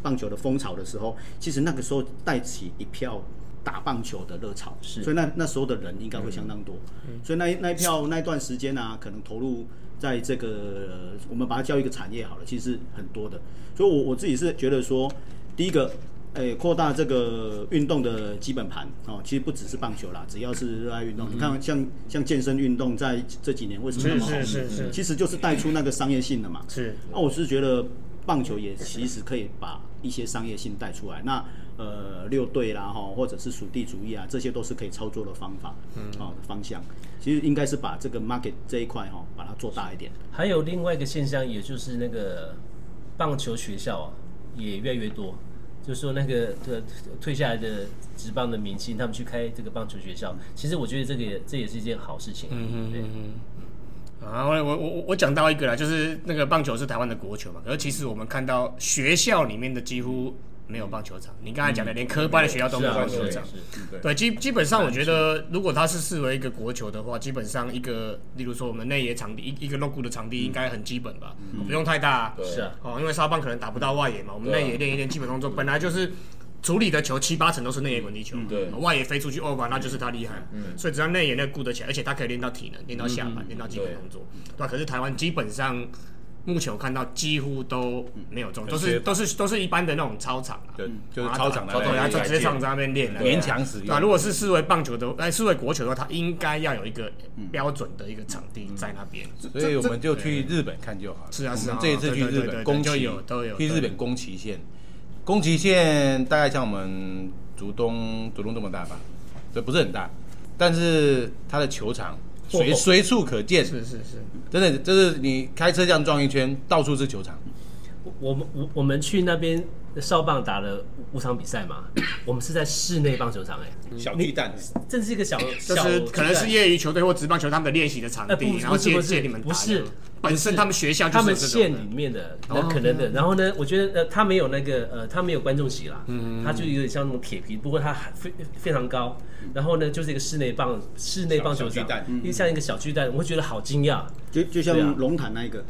棒球的风潮的时候，其实那个时候带起一票打棒球的热潮，是所以那那时候的人应该会相当多，所以那一那一票那一段时间啊，可能投入在这个、呃我们把它叫一个产业好了，其实是很多的，所以我我自己是觉得说，第一个。诶，扩大这个运动的基本盘哦，其实不只是棒球啦，只要是热爱运动，你看像像健身运动在这几年为什么那么好？是是是是其实就是带出那个商业性的嘛。是那我是觉得棒球也其实可以把一些商业性带出来。那呃六队啦哈，或者是属地主义啊，这些都是可以操作的方法，嗯，哦方向。其实应该是把这个 market 这一块哈，把它做大一点。还有另外一个现象，也就是那个棒球学校啊，也越来越多。就是说，那个退退下来的职棒的明星，他们去开这个棒球学校，其实我觉得这个也这也是一件好事情。嗯嗯嗯。啊，我我我我讲到一个啦，就是那个棒球是台湾的国球嘛，可是其实我们看到学校里面的几乎没有棒球场。你刚才讲的，连科班的学校都没有棒球场。对，基基本上我觉得，如果它是视为一个国球的话，基本上一个，例如说我们内野场地一一个 logo 的场地应该很基本吧，不用太大、是啊，哦，因为沙棒可能打不到外野嘛，我们内野练一练基本动作，本来就是处理的球七八成都是内野滚地球，对。外野飞出去 over 那就是他厉害，所以只要内野那顾得起来，而且他可以练到体能，练到下盘，练到基本动作，对吧？可是台湾基本上目前我看到几乎都没有中，都是都是都是一般的那种操场啊，对，就是操场的对，然后就直接上上在那边练了，勉强使用对啊，如果是视为棒球的，哎，视为国球的话，它应该要有一个标准的一个场地在那边。所以我们就去日本看就好了。是啊是啊这一次去日对对对对本宫崎就有都有去日本宫崎县，宫崎县大概像我们竹东竹东这么大吧，这不是很大，但是它的球场随哦随处可见，是是是，真的就是你开车这样转一圈，到处是球场。我们我我们去那边少棒打了五场比赛嘛，我们是在室内棒球场哎、小绿蛋，这是一个小就小是可能是业余球队或职棒球他们的练习的场呃不地，然后借不是不是借你们打不是。本身他们学校就是他们县里面的那可能的，然后呢，我觉得呃，他没有那个呃，他没有观众席啦，嗯，他就有点像那种铁皮，不过他还非非常高，然后呢，就是一个室内棒室内棒球巨蛋，因为像一个小巨蛋，我会觉得好惊讶，就就像龙潭那一个，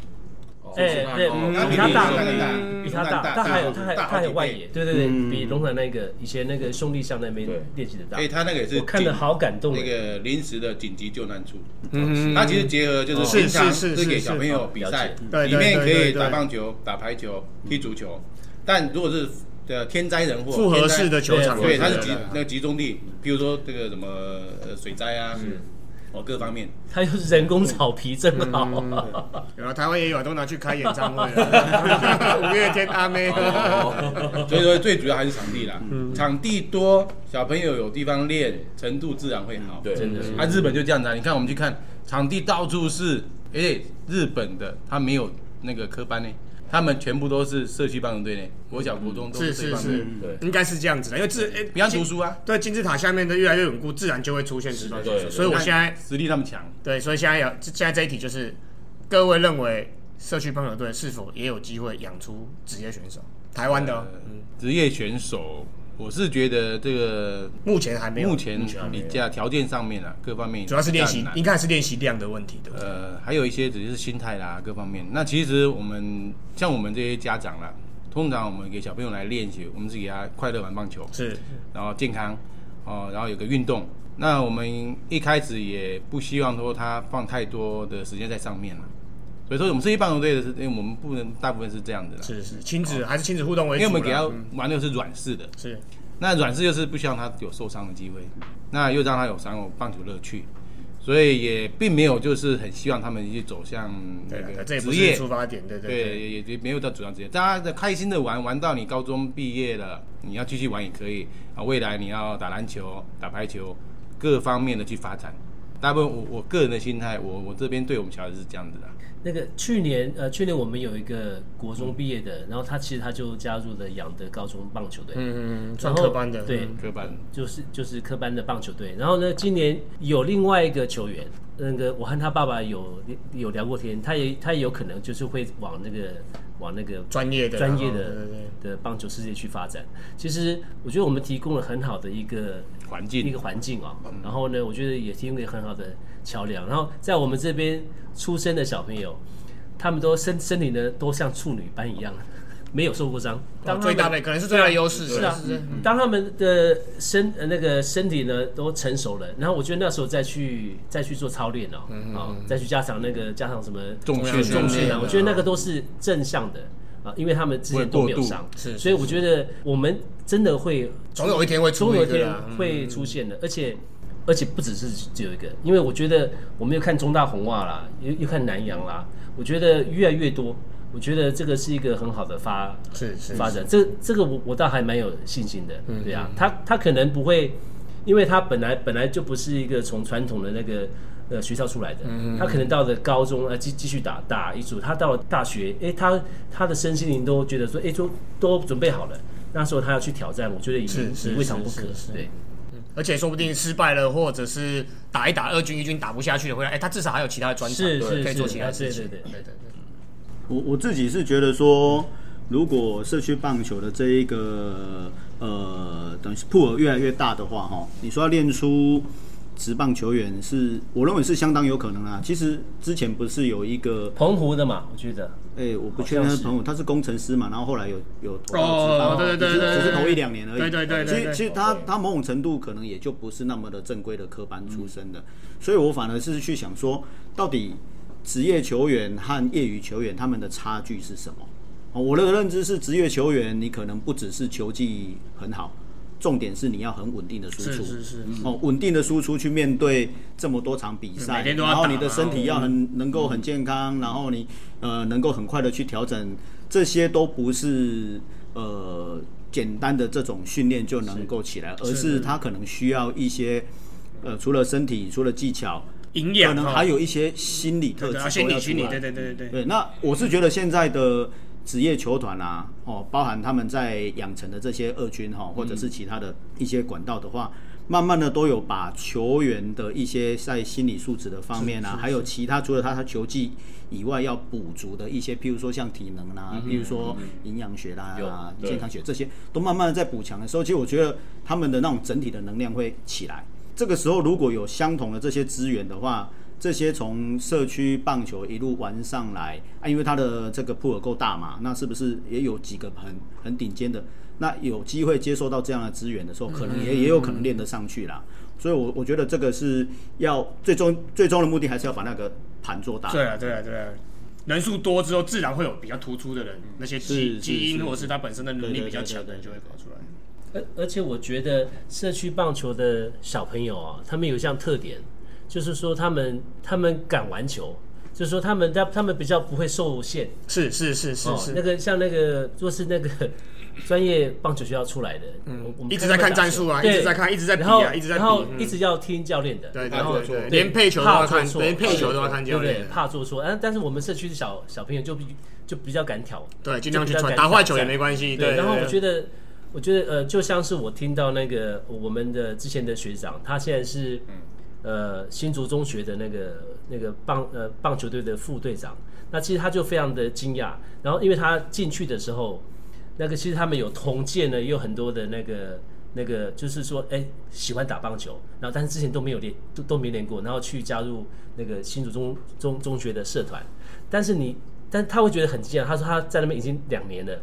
哎，对，哦比他大，嗯比他大，它还有他还大它还有外野，对对对，嗯比龙潭那个以前那个兄弟像那边对练习的大所以，他那个也是我看的好感动那哎，个临时的紧急救难处。嗯它其实结合就是是平常是是是是给小朋友比赛，对里面可以打棒球、打排球、踢足球。但如果是的天灾人祸，复合式的球场，对，它是集那个集中地，比如说这个什么呃水灾啊，哦，各方面。它就是人工草皮，真好。有啊，台湾也有，都拿去开演唱会了。五月天阿妹，所以说最主要还是场地啦，场地多，小朋友有地方练，程度自然会好。对，真的啊，日本就这样子啊，你看我们去看场地到处是，哎、日本的他没有那个科班呢，他们全部都是社区棒球队呢，国小国中都是是社区棒球队是，对。应该是这样子的，因为自诶，比方读书啊，对金字塔下面的越来越稳固，自然就会出现职棒选手。所以我现在实力那么强，对，所以现在要现在这一题就是，各位认为社区棒球队是否也有机会养出职业选手？台湾的职业选手，我是觉得这个目前还没有，目前比较条件上面啊，各方面主要是练习应该还是练习量的问题，对？呃，还有一些只是心态啦，各方面。那其实我们像我们这些家长啦，通常我们给小朋友来练习，我们是给他快乐玩棒球，是然后健康哦，然后有个运动。那我们一开始也不希望说他放太多的时间在上面了，所以说我们是一棒球队的是，因为我们不能大部分是这样子的，是是，亲子还是亲子互动为主，因为我们给他嗯玩的是软式的，是那软式就是不希望他有受伤的机会，那又让他有享有棒球乐趣，所以也并没有就是很希望他们去走向这也不是职业出发点，对对对，也也没有到主要职业，大家的开心的玩，玩到你高中毕业了，你要继续玩也可以啊。未来你要打篮球、打排球，各方面的去发展。大部分我我个人的心态，我我这边对我们小孩子是这样子的。那个去年呃，去年我们有一个国中毕业的，然后他其实他就加入了养德高中棒球队，嗯嗯嗯，然后专科班的，对嗯科班。就是就是科班的棒球队。然后呢，今年有另外一个球员，那个我和他爸爸有有聊过天，他也他也有可能就是会往那个往那个专业的专业的对对的棒球世界去发展。其实我觉得我们提供了很好的一个环境一个环境啊、然后呢，我觉得也提供了很好的桥梁。然后在我们这边出生的小朋友，他们都身身体呢都像处女般一样，没有受过伤。当哦最大的可能是最大的优势，是啊当他们的身呃那个身体呢都成熟了，然后我觉得那时候再去再去做操练哦，啊、再去加强那个加上什么重训重训啊，嗯我觉得那个都是正向的啊，因为他们之前都没有伤，是是所以我觉得我们真的会总有一天会出总有一天会出现的，而且而且不只是只有一个，因为我觉得我们又看中大红袜啦，又又看南洋啦，我觉得越来越多，我觉得这个是一个很好的发是是发展，这这个我我倒还蛮有信心的，对啊，他他可能不会，因为他本来本来就不是一个从传统的那个呃学校出来的，他可能到了高中啊继继续打打一组，他到了大学，哎，他他的身心灵都觉得说，哎，都都准备好了，那时候他要去挑战，我觉得也是未尝不可对。而且说不定失败了，或者是打一打二军一军打不下去了，回来，哎，他至少还有其他的专长，是是可以做其他事情，对对对对对。我我自己是觉得说，如果社区棒球的这一个呃，等于是铺额越来越大的话，哈，你说要练出职棒球员是，我认为是相当有可能啊。其实之前不是有一个，澎湖的嘛，我觉得哎、我不确定他是澎湖，他是工程师嘛，然后后来有有投到哦职棒，对对对只是对对只是投一两年而已。对对对对对其实其实他他某种程度可能也就不是那么的正规的科班出身的，所以我反而是去想说，到底职业球员和业余球员他们的差距是什么？哦，我的认知是，职业球员你可能不只是球技很好，重点是你要很稳定的输出。是是是，哦，稳定的输出去面对这么多场比赛，然后你的身体要嘛很能够很健康，然后你呃能够很快的去调整，这些都不是呃简单的这种训练就能够起来，而是他可能需要一些呃除了身体，除了技巧，可营养哈能还有一些心理特对对啊，心理心理，对对对对对，对，那我是觉得现在的职业球团啊，哦，包含他们在养成的这些二军哈、或者是其他的一些管道的话，慢慢的都有把球员的一些在心理素质的方面啊，还有其他除了他他球技以外要补足的一些，譬如说像体能啦、譬如说营养学啦、健康学这些，都慢慢的在补强的时候，其实我觉得他们的那种整体的能量会起来。这个时候如果有相同的这些资源的话，这些从社区棒球一路玩上来啊，因为它的这个铺尔够大嘛，那是不是也有几个很很顶尖的？那有机会接受到这样的资源的时候，可能也也有可能练得上去啦。所以我，我觉得这个是要最终最终的目的，还是要把那个盘做大。对啊对啊对啊。人数多之后，自然会有比较突出的人，那些基基因或者是他本身的能力比较强的人就会搞出来。而而且我觉得社区棒球的小朋友啊，他们有一项特点，就是说他们他们敢玩球，就是说他们他他们比较不会受限。是是是是哦，是，那个像那个，若是那个专业棒球学校出来的，嗯我们一直在看战术啊一直在看一直在比啊然后一直在比然后嗯一直要听教练的，对对然后对对，连配球都要看，错连配球都要看教对不对练。怕做错。但但是我们社区的小小朋友就比就比较敢挑，对，尽量去传，就比较敢打坏球也没关系。对，然后我觉得得，我觉得呃，就像是我听到那个我们的之前的学长，他现在是呃新竹中学的那个那个棒呃棒球队的副队长，那其实他就非常的惊讶，然后因为他进去的时候，那个其实他们有同届呢，也有很多的那个。那个就是说，哎、喜欢打棒球，然后但是之前都没有练，都都没练过，然后去加入那个新竹中中中学的社团，但是你，但他会觉得很惊讶，他说他在那边已经两年了，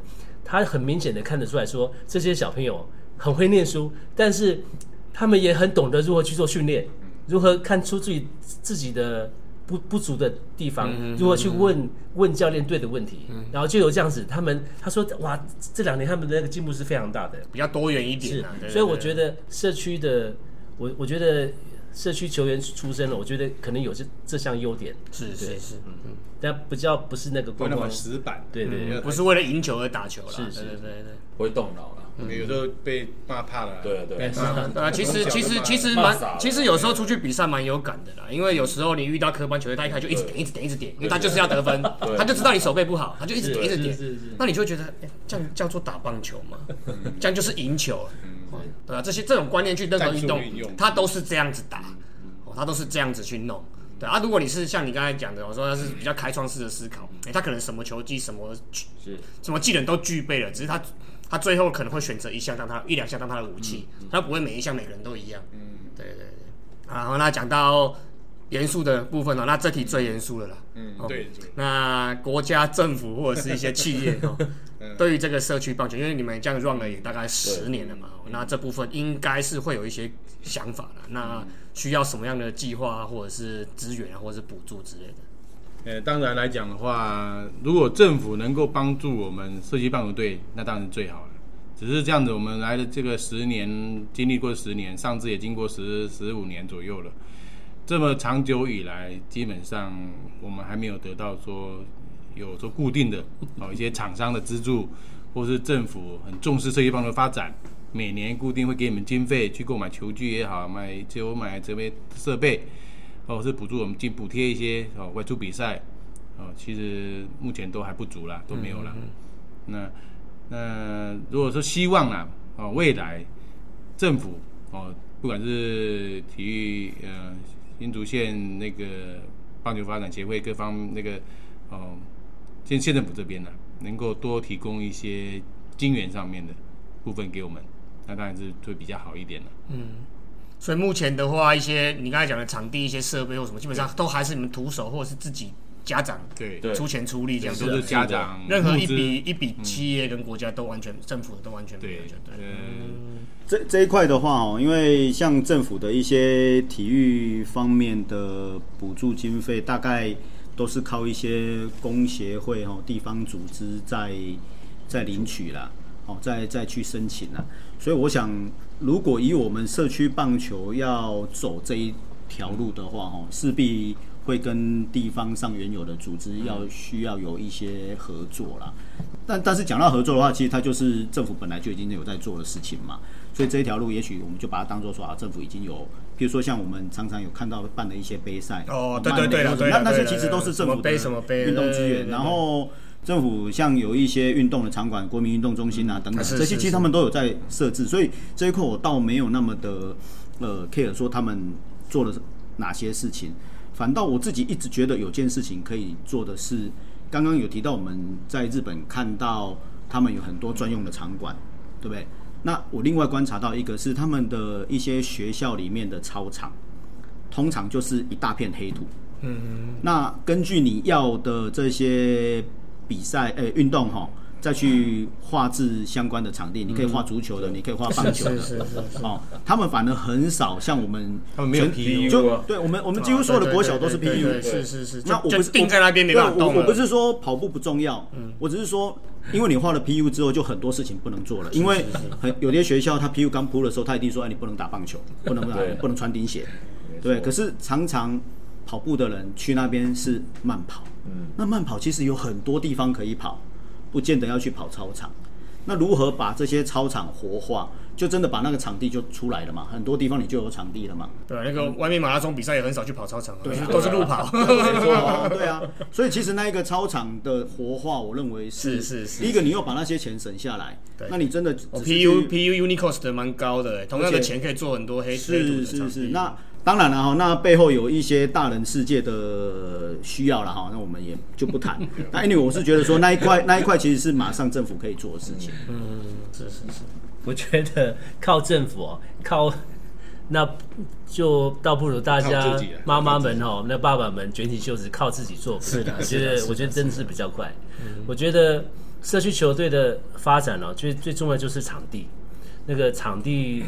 他很明显的看得出来说，这些小朋友很会念书，但是他们也很懂得如何去做训练，如何看出自己自己的不不足的地方，如何去问问教练对的问题，然后就有这样子，他们他说哇，这两年他们的那个进步是非常大的，比较多元一点啊。对，对所以我觉得社区的我我觉得社区球员出身了，我觉得可能有这这项优点，是是是嗯，但不叫不是那个不那么光光死板。对对对。不是为了赢球而打球了。是是对对对对。不会动脑了。有时候被骂怕了。对对。啊，对啊，其实其实其实蛮其实有时候出去比赛蛮有感的啦，因为有时候你遇到科班球队，他一开始就一直点一直点一直点，因为他就是要得分，他就知道你手背不好，他就一直点一直点。是是是，那你就会觉得，哎，这样叫做打棒球嘛，这样就是赢球，哦对啊，这些这种观念去任何运动他都是这样子打，哦，他都是这样子去弄。对啊，如果你是像你刚才讲的，我说他是比较开创式的思考，哎，他可能什么球技、什么是。什么技能都具备了，只是他他最后可能会选择一项当他一两项当他的武器，他不会每一项每个人都一样。嗯，对对对。好，那讲到严肃的部分哦，那这题最严肃了啦。嗯哦，对对。那国家政府或者是一些企业哦，对于这个社区棒球，因为你们这样 run 了也大概十年了嘛，哦那这部分应该是会有一些想法了。那需要什么样的计划啊，或者是资源啊，或者是补助之类的？呃，当然来讲的话，如果政府能够帮助我们社区棒球队，那当然是最好了。只是这样子，我们来的这个十年，经历过十年，上次也经过十十五年左右了。这么长久以来，基本上我们还没有得到说有说固定的哦一些厂商的资助，或是政府很重视社区棒球发展，每年固定会给你们经费去购买球具也好，买就买这边设备，或者是补助我们进补贴一些哦外出比赛，哦其实目前都还不足啦，都没有啦。那那如果说希望啦，哦未来政府哦不管是体育呃新竹县那个棒球发展协会各方那个哦县县政府这边呢，能够多提供一些金源上面的部分给我们，那当然是会比较好一点了。嗯所以目前的话，一些你刚才讲的场地、一些设备或什么，基本上都还是你们徒手或者是自己家长对，对出钱出力这样子都。是家长任何一笔一笔企业跟国家都完全，政府都完全没有对就对。这这一块的话哦，因为像政府的一些体育方面的补助经费，大概都是靠一些工协会哦、地方组织在在领取啦，哦，再再去申请啦。所以我想，如果以我们社区棒球要走这一条路的话，哦，势必会跟地方上原有的组织要需要有一些合作啦。但但是讲到合作的话，其实它就是政府本来就已经有在做的事情嘛。所以这一条路，也许我们就把它当做说啊，政府已经有，比如说像我们常常有看到办的一些杯赛，哦对对对了那那那些其实都是政府的杯什么杯运动资源，然后政府像有一些运动的场馆，国民运动中心啊等等，这些其实他们都有在设置，所以这一块我倒没有那么的呃 care 说他们做了哪些事情，反倒我自己一直觉得有件事情可以做的是，刚刚有提到我们在日本看到他们有很多专用的场馆，对不对？那我另外观察到一个是他们的一些学校里面的操场，通常就是一大片黑土。嗯，那根据你要的这些比赛呃运动哈，再去画制相关的场地，你可以画足球的，你可以画棒球的，是是是是。哦，他们反而很少像我们他们没有全 PU 就啊。对我们我们几乎所有的国小都是 PU，是是是，那我不是定在那边没办法对动。我我不是说跑步不重要，我只是说，因为你画了 PU 之后，就很多事情不能做了。因为很有些学校，他 PU 刚铺的时候，他一定说，哎，你不能打棒球，不能打不能穿钉鞋。对，可是常常跑步的人去那边是慢跑，嗯，那慢跑其实有很多地方可以跑，不见得要去跑操场。那如何把这些操场活化，就真的把那个场地就出来了嘛？很多地方你就有场地了嘛。对，那个外面马拉松比赛也很少去跑操场啊，对，都是路跑。对啊，所以其实那一个操场的活化，我认为是是是一个，你又把那些钱省下来，那你真的哦，PU PU Unicost 的蛮高的，欸同样的钱可以做很多黑黑土是。是是，那当然了哈，那背后有一些大人世界的需要了哈，那我们也就不谈。那 anyway，我是觉得说那一块那一块其实是马上政府可以做的事情。嗯是是是，我觉得靠政府哦，靠那就倒不如大家妈妈们哦，那爸爸们卷起袖子靠自己做。是的我觉得我觉得真的是比较快。我觉得社区球队的发展哦，最最重要就是场地，那个场地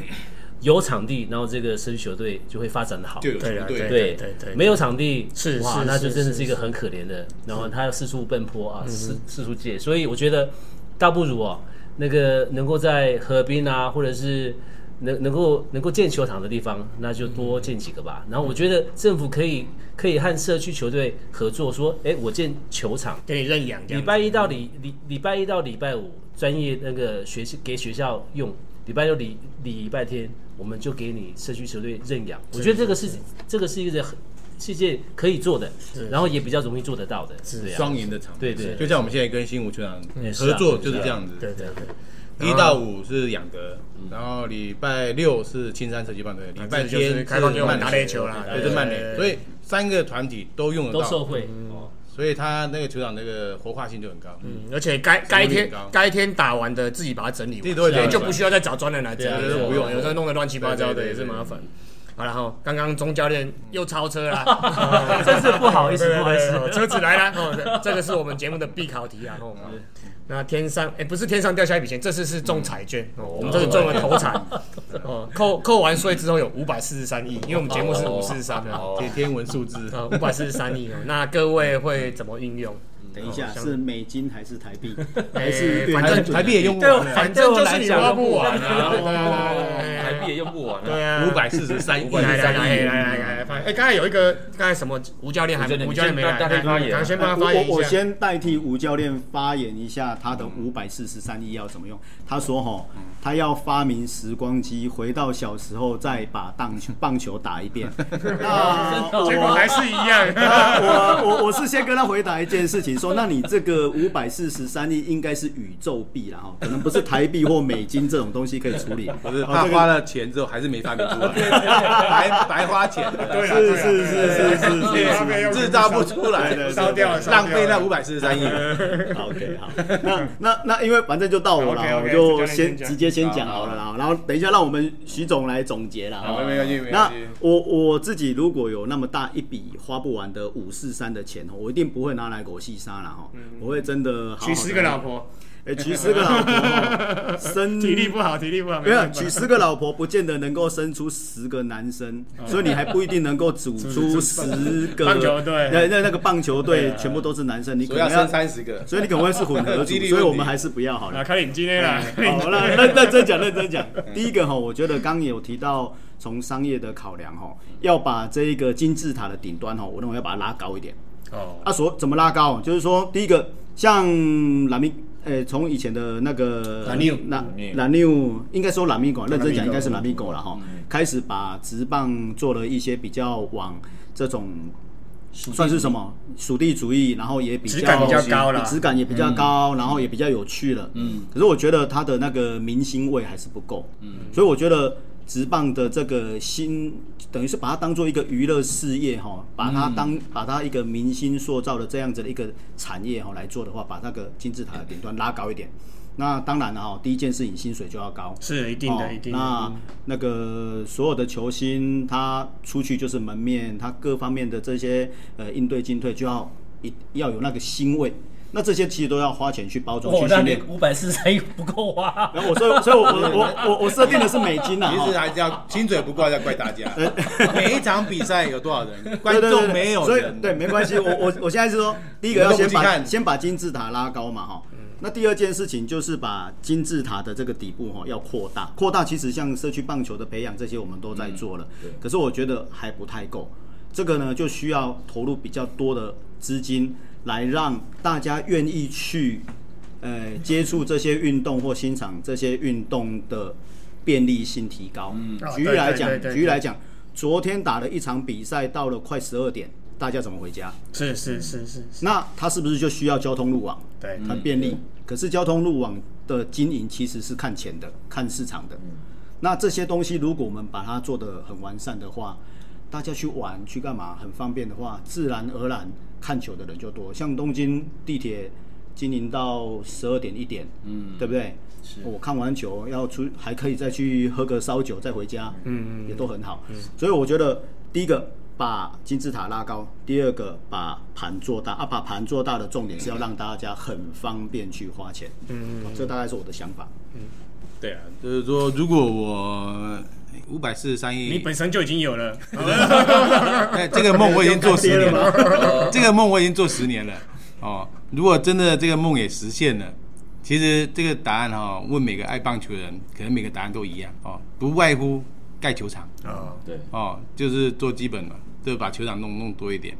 有场地，然后这个社区球队就会发展的好。对对对对对没有场地哇，是是那就真的是是一个很可怜的，然后他要四处奔波啊，四四处借，所以我觉得倒不如哦，那个能够在河滨啊，或者是能能够能够建球场的地方，那就多建几个吧。然后我觉得政府可以可以和社区球队合作，说，哎，我建球场，给你认养。礼拜一到礼礼礼拜一到礼拜五专业那个学习给学校用，礼拜六礼礼拜天我们就给你社区球队认养。我觉得这个是这个是一个很是一件可以做的，然后也比较容易做得到的，双赢的场地，对对。就像我们现在跟新武球场合作就是这样子。对对对，一到五是养德，然后礼拜六是青山社区棒队，礼拜天开放给我们慢打垒球啦对，是慢垒，对对对。所以三个团体都用得到，都受惠哦。所以他那个球场那个活化性就很高。嗯，而且该该天该天打完的自己把它整理完，自己都会整理完对。就不需要再找专人来整理，不用。有时候弄得乱七八糟的对对对也是麻烦。好然后，刚刚钟教练又超车啦，真是不好意思不好意思。对车子来了，哦，这这个是我们节目的必考题啊，哦。那天上哎、不是天上掉下一笔钱，这次是中彩券哦，我们这是中了头彩。哦，扣扣完税之后有五百四十三亿，因为我们节目是五四三的，天天文数字，啊五百四十三亿哦，那各位会怎么运用？等一下，是美金还是台币？哎 还是反正 台币也用不完。了，反正就是你花不完啊，对台币也用不完对啊。啊，五百四十三亿，来来来来来哎，刚才有一个刚才什么吴教练还吴教练吴教练没来，你先大家发言我我。先代替吴教练发言一下他的五百四十三亿要怎么用。他说哈，他要发明时光机，回到小时候再把棒球棒球打一遍。那 结果还是一样，我我我是先跟他回答一件事情，说那你这个五百四十三亿应该是宇宙币啦哈，可能不是台币或美金这种东西可以处理。不是他花了钱之后还是没发明出来，白白花钱，对啊是是是是是是。制造不出来，的烧掉了浪费那五百四十三亿。OK，好，那那那因为反正就到我了，我就先直接先讲好了啦，然后等一下让我们徐总来总结了。好没关系没关那我我自己如果有那么大一笔花不完的五四三的钱哦，我一定不会拿来狗戏杀了哈，我会真的娶十个老，婆，哎，娶十个老婆哦，生 体力不好，体力不好，没有娶十个老婆，不见得能够生出十个男生，所以你还不一定能够组出 十个 棒球队那那那个棒球队全部都是男生，你可能要，三十个，所以你可能会是混合组所以我们还是不要好了啊，。开领今天啦，好，那认认真讲，认真讲。第一个哈，我觉得刚刚有提到从商业的考量哈，要把这一个金字塔的顶端哈，我认为要把它拉高一点。哦，啊，所怎么拉高？就是说，第一个像蓝米，呃，从以前的那个蓝牛蓝牛蓝牛，应该说蓝米狗，认真讲应该是蓝米狗了嗯。哈。开始把直棒做了一些比较往这种算是什么？属地主义，然后也比较质感比较高了质感也比较高，然后也比较有趣了。嗯，可是我觉得它的那个明星味还是不够。嗯，所以我觉得职棒的这个新，等于是把它当做一个娱乐事业哈，把它当、把它一个明星塑造的这样子的一个产业哈来做的话，把那个金字塔的顶端拉高一点。那当然了哈，第一件事情薪水就要高。是一定的，哦一定的。那那个所有的球星，他出去就是门面，他各方面的这些呃应对进退就要一要有那个腥味。那这些其实都要花钱去包装、哦，去训练。五百四十三亿不够花。然后我所以所以我我我我我设定的是美金呐、哈其实还是要金嘴不怪要怪大家。每一场比赛有多少人？观众没有所以人。对没关系。我我我现在是说，第一个要先把先把金字塔拉高嘛哈。那第二件事情就是把金字塔的这个底部哈要扩大，扩大其实像社区棒球的培养这些我们都在做了，可是我觉得还不太够。这个呢就需要投入比较多的资金，来让大家愿意去呃接触这些运动或欣赏这些运动的便利性提高。嗯举例来讲举例来讲，昨天打了一场比赛，到了快十二点，大家怎么回家？是是是是，是那他是不是就需要交通路网？对很便利。可是交通路网的经营其实是看钱的，看市场的。那这些东西如果我们把它做得很完善的话，大家去玩去干嘛很方便的话，自然而然看球的人就多。像东京地铁经营到十二点一点，嗯，对不对？我看完球要出，还可以再去喝个烧酒再回家，嗯嗯，也都很好。所以我觉得第一个把金字塔拉高，第二个把盘做大啊，把盘做大的重点是要让大家很方便去花钱，嗯嗯，这大概是我的想法。嗯对啊，就是说，如果我五百四十三亿，你本身就已经有了，哎，这个梦我已经做十年了，这个梦我已经做十年了。哦，如果真的这个梦也实现了，其实这个答案哈、问每个爱棒球的人，可能每个答案都一样哦，不外乎盖球场啊，对，哦，就是做基本嘛，就是把球场弄弄多一点。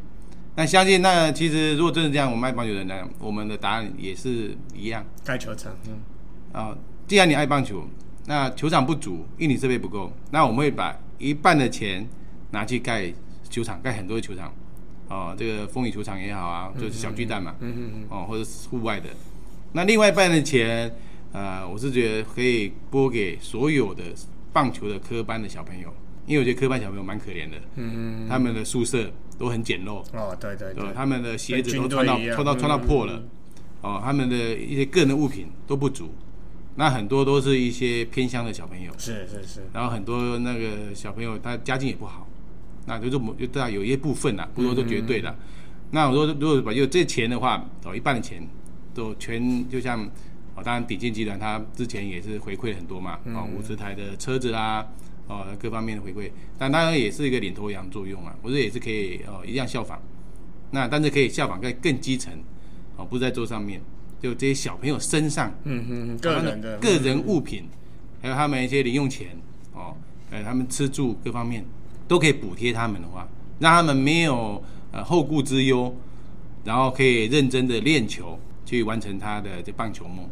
那相信那其实如果真的这样，我们爱棒球的人呢，我们的答案也是一样。盖球场，嗯，啊、既然你爱棒球，那球场不足，硬体设备不够，那我们会把一半的钱拿去盖球场，盖很多的球场，哦，这个风雨球场也好啊，就是小巨蛋嘛，嗯嗯嗯，哦，或者是户外的。那另外一半的钱，呃，我是觉得可以拨给所有的棒球的科班的小朋友，因为我觉得科班小朋友蛮可怜的，嗯他们的宿舍都很简陋，哦，对对对他们的鞋子都穿到穿到穿到破了嗯，哦，他们的一些个人的物品都不足，那很多都是一些偏乡的小朋友，是是是，然后很多那个小朋友他家境也不好，那就是我就对啊，有一些部分啊，不说都绝对的。那我说如果把就这钱的话，哦，一半的钱都全就像哦，当然鼎健集团它之前也是回馈很多嘛，哦，五十台的车子啦。哦，各方面的回馈，但当然也是一个领头羊作用啊，我觉得也是可以哦，一样效仿。那但是可以效仿在更基层，哦，不是在做上面，就这些小朋友身上嗯嗯嗯，个人的个人物品，还有他们一些零用钱哦，呃，他们吃住各方面都可以补贴他们的话，让他们没有呃后顾之忧，然后可以认真的练球，去完成他的这棒球梦。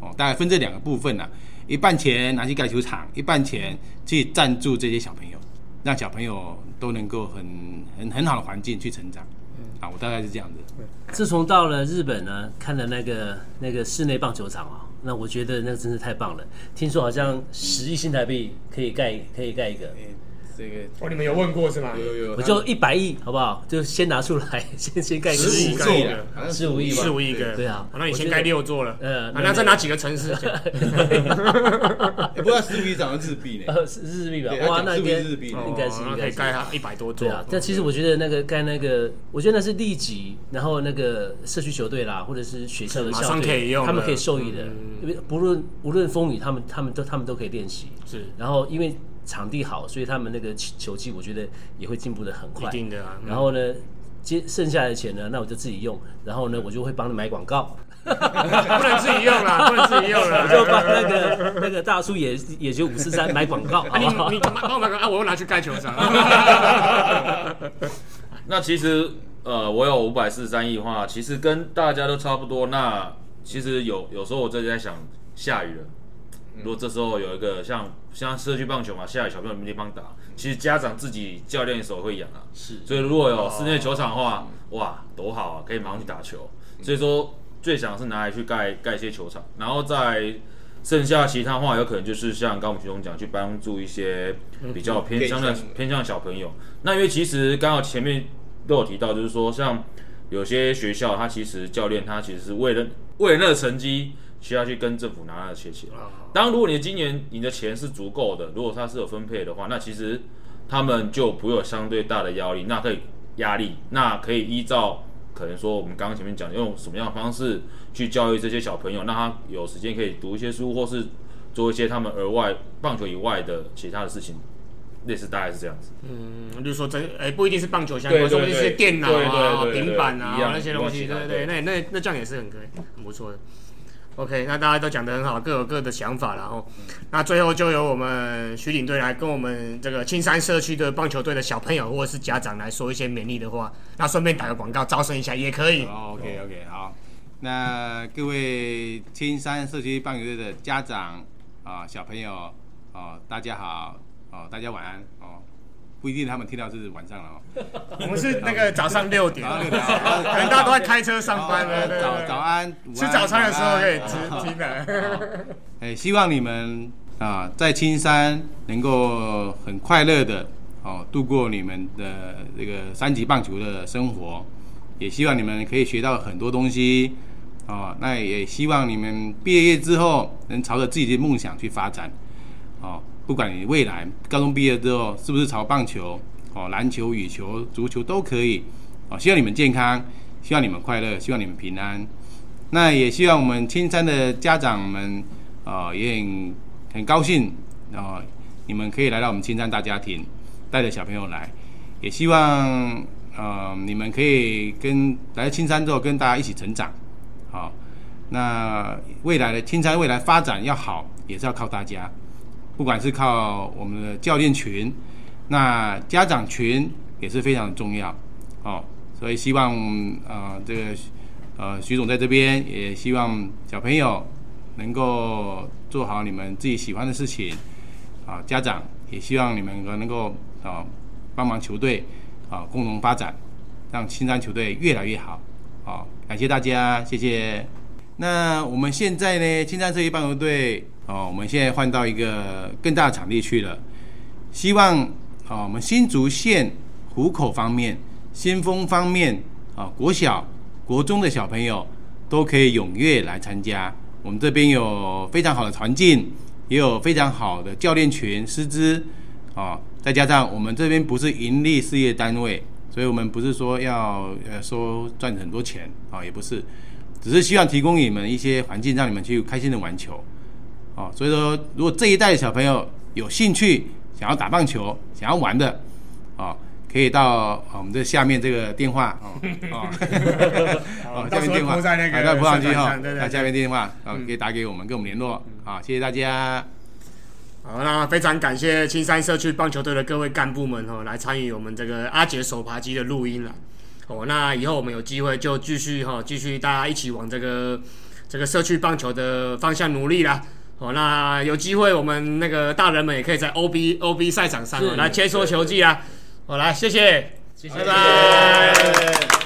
哦，大概分这两个部分啊、一半钱拿去盖球场，一半钱去赞助这些小朋友，让小朋友都能够很很很好的环境去成长。啊，我大概是这样子。自从到了日本呢，看了那个那个室内棒球场啊，那我觉得那真是太棒了。听说好像十亿新台币可以盖可以盖一个，这个哦，你们有问过是吗？有有有，我就一百亿好不好？就先拿出来，先先盖一个15座个亿的好像十五亿吧四五亿个，对啊哦那你先盖六座了，呃啊那这哪几个城市？欸不知道十五亿涨到日币呢。呃日币吧？哇，那应该日币应该是应该盖它一百多座。对啊，但其实我觉得那个盖那个，我觉得那是利己，然后那个社区球队啦，或者是学校的马上校队，可以用他们可以受益的嗯，因为不论无论风雨，他们他们都他们都可以练习。是然后因为场地好，所以他们那个球球技，我觉得也会进步的很一快。定的啊。然后呢，接剩下的钱呢，那我就自己用，然后呢，我就会帮你买广告，不能自己用啦，不能自己用我了。就帮那个那个大叔也也就五四三买广告，啊，你好不好你帮我买个啊，我又拿去盖球场。那其实呃，我有五百四十三亿的话，其实跟大家都差不多。那其实有有时候我真的在想，下雨了，如果这时候有一个像像社区棒球嘛，下雨小朋友没地方打，其实家长自己教练手会养啊。是所以如果有室内球场的话，哇，多好啊，可以马上去打球。所以说最想是拿来去盖盖一些球场，然后再剩下其他话，有可能就是像刚刚我们徐总讲，去帮助一些比较偏向的偏向的小朋友。那因为其实刚好前面都有提到，就是说像有些学校，他其实教练他其实是为了为了那个成绩，需要去跟政府拿那些钱。当然，如果你的今年你的钱是足够的，如果他是有分配的话，那其实他们就不会有相对大的压力，那可以压力，那可以依照可能说我们刚刚前面讲用什么样的方式去教育这些小朋友，让他有时间可以读一些书，或是做一些他们额外棒球以外的其他的事情，类似大概是这样子。嗯，就是说这哎，不一定是棒球相关，说不定是电脑啊、平板啊那些东西，对对，那那那这样也是很可以，很不错的。OK，那大家都讲得很好，各有各的想法然后，那最后就由我们徐领队来跟我们这个青山社区的棒球队的小朋友或者是家长来说一些勉励的话，那顺便打个广告招生一下也可以。，OK OK，好，那各位青山社区棒球队的家长啊、小朋友哦，大家好，哦，大家晚安哦，不一定他们听到是晚上了哦。我们是那个早上六点，可能大家都在开车上班了，早早安，吃早餐的时候可以晚安吃听的。哎，希望你们啊，在青山能够很快乐的哦度过你们的这个三级棒球的生活，也希望你们可以学到很多东西哦。那也希望你们毕业之后能朝着自己的梦想去发展哦。不管你未来高中毕业之后是不是朝棒球哦、篮球、羽球、足球都可以哦。希望你们健康，希望你们快乐，希望你们平安。那也希望我们青山的家长们，啊、也很很高兴啊、你们可以来到我们青山大家庭，带着小朋友来，也希望呃你们可以跟来青山之后跟大家一起成长，好、那未来的青山未来发展要好，也是要靠大家，不管是靠我们的教练群，那家长群也是非常重要，哦，所以希望呃这个呃徐总在这边也希望小朋友能够做好你们自己喜欢的事情，啊，家长也希望你们能够啊帮忙球队啊共同发展，让青山球队越来越好，好、感谢大家，谢谢。那我们现在呢，青山这一棒球队哦，我们现在换到一个更大的场地去了，希望啊，我们新竹县湖口方面、先锋方面啊，国小、国中的小朋友都可以踊跃来参加。我们这边有非常好的环境，也有非常好的教练群、师资啊，再加上我们这边不是盈利事业单位，所以我们不是说要呃说赚很多钱啊，也不是，只是希望提供你们一些环境，让你们去开心的玩球。哦，所以说，如果这一代的小朋友有兴趣想要打棒球、想要玩的，哦，可以到哦我们这下面这个电话 哦哦下面电话，铺在那个啊在铺上去哈社团上对，对那对下面电话哦嗯可以打给我们，跟我们联络啊，谢谢大家。好，那非常感谢青山社区棒球队的各位干部们哦，来参与我们这个阿杰手扒鸡的录音了。哦，那以后我们有机会就继续哈、继续大家一起往这个这个社区棒球的方向努力啦。哦，那有机会我们那个大人们也可以在 OB OB 赛场上、哦、来切磋球技啊。好，来谢谢，谢谢拜拜。倒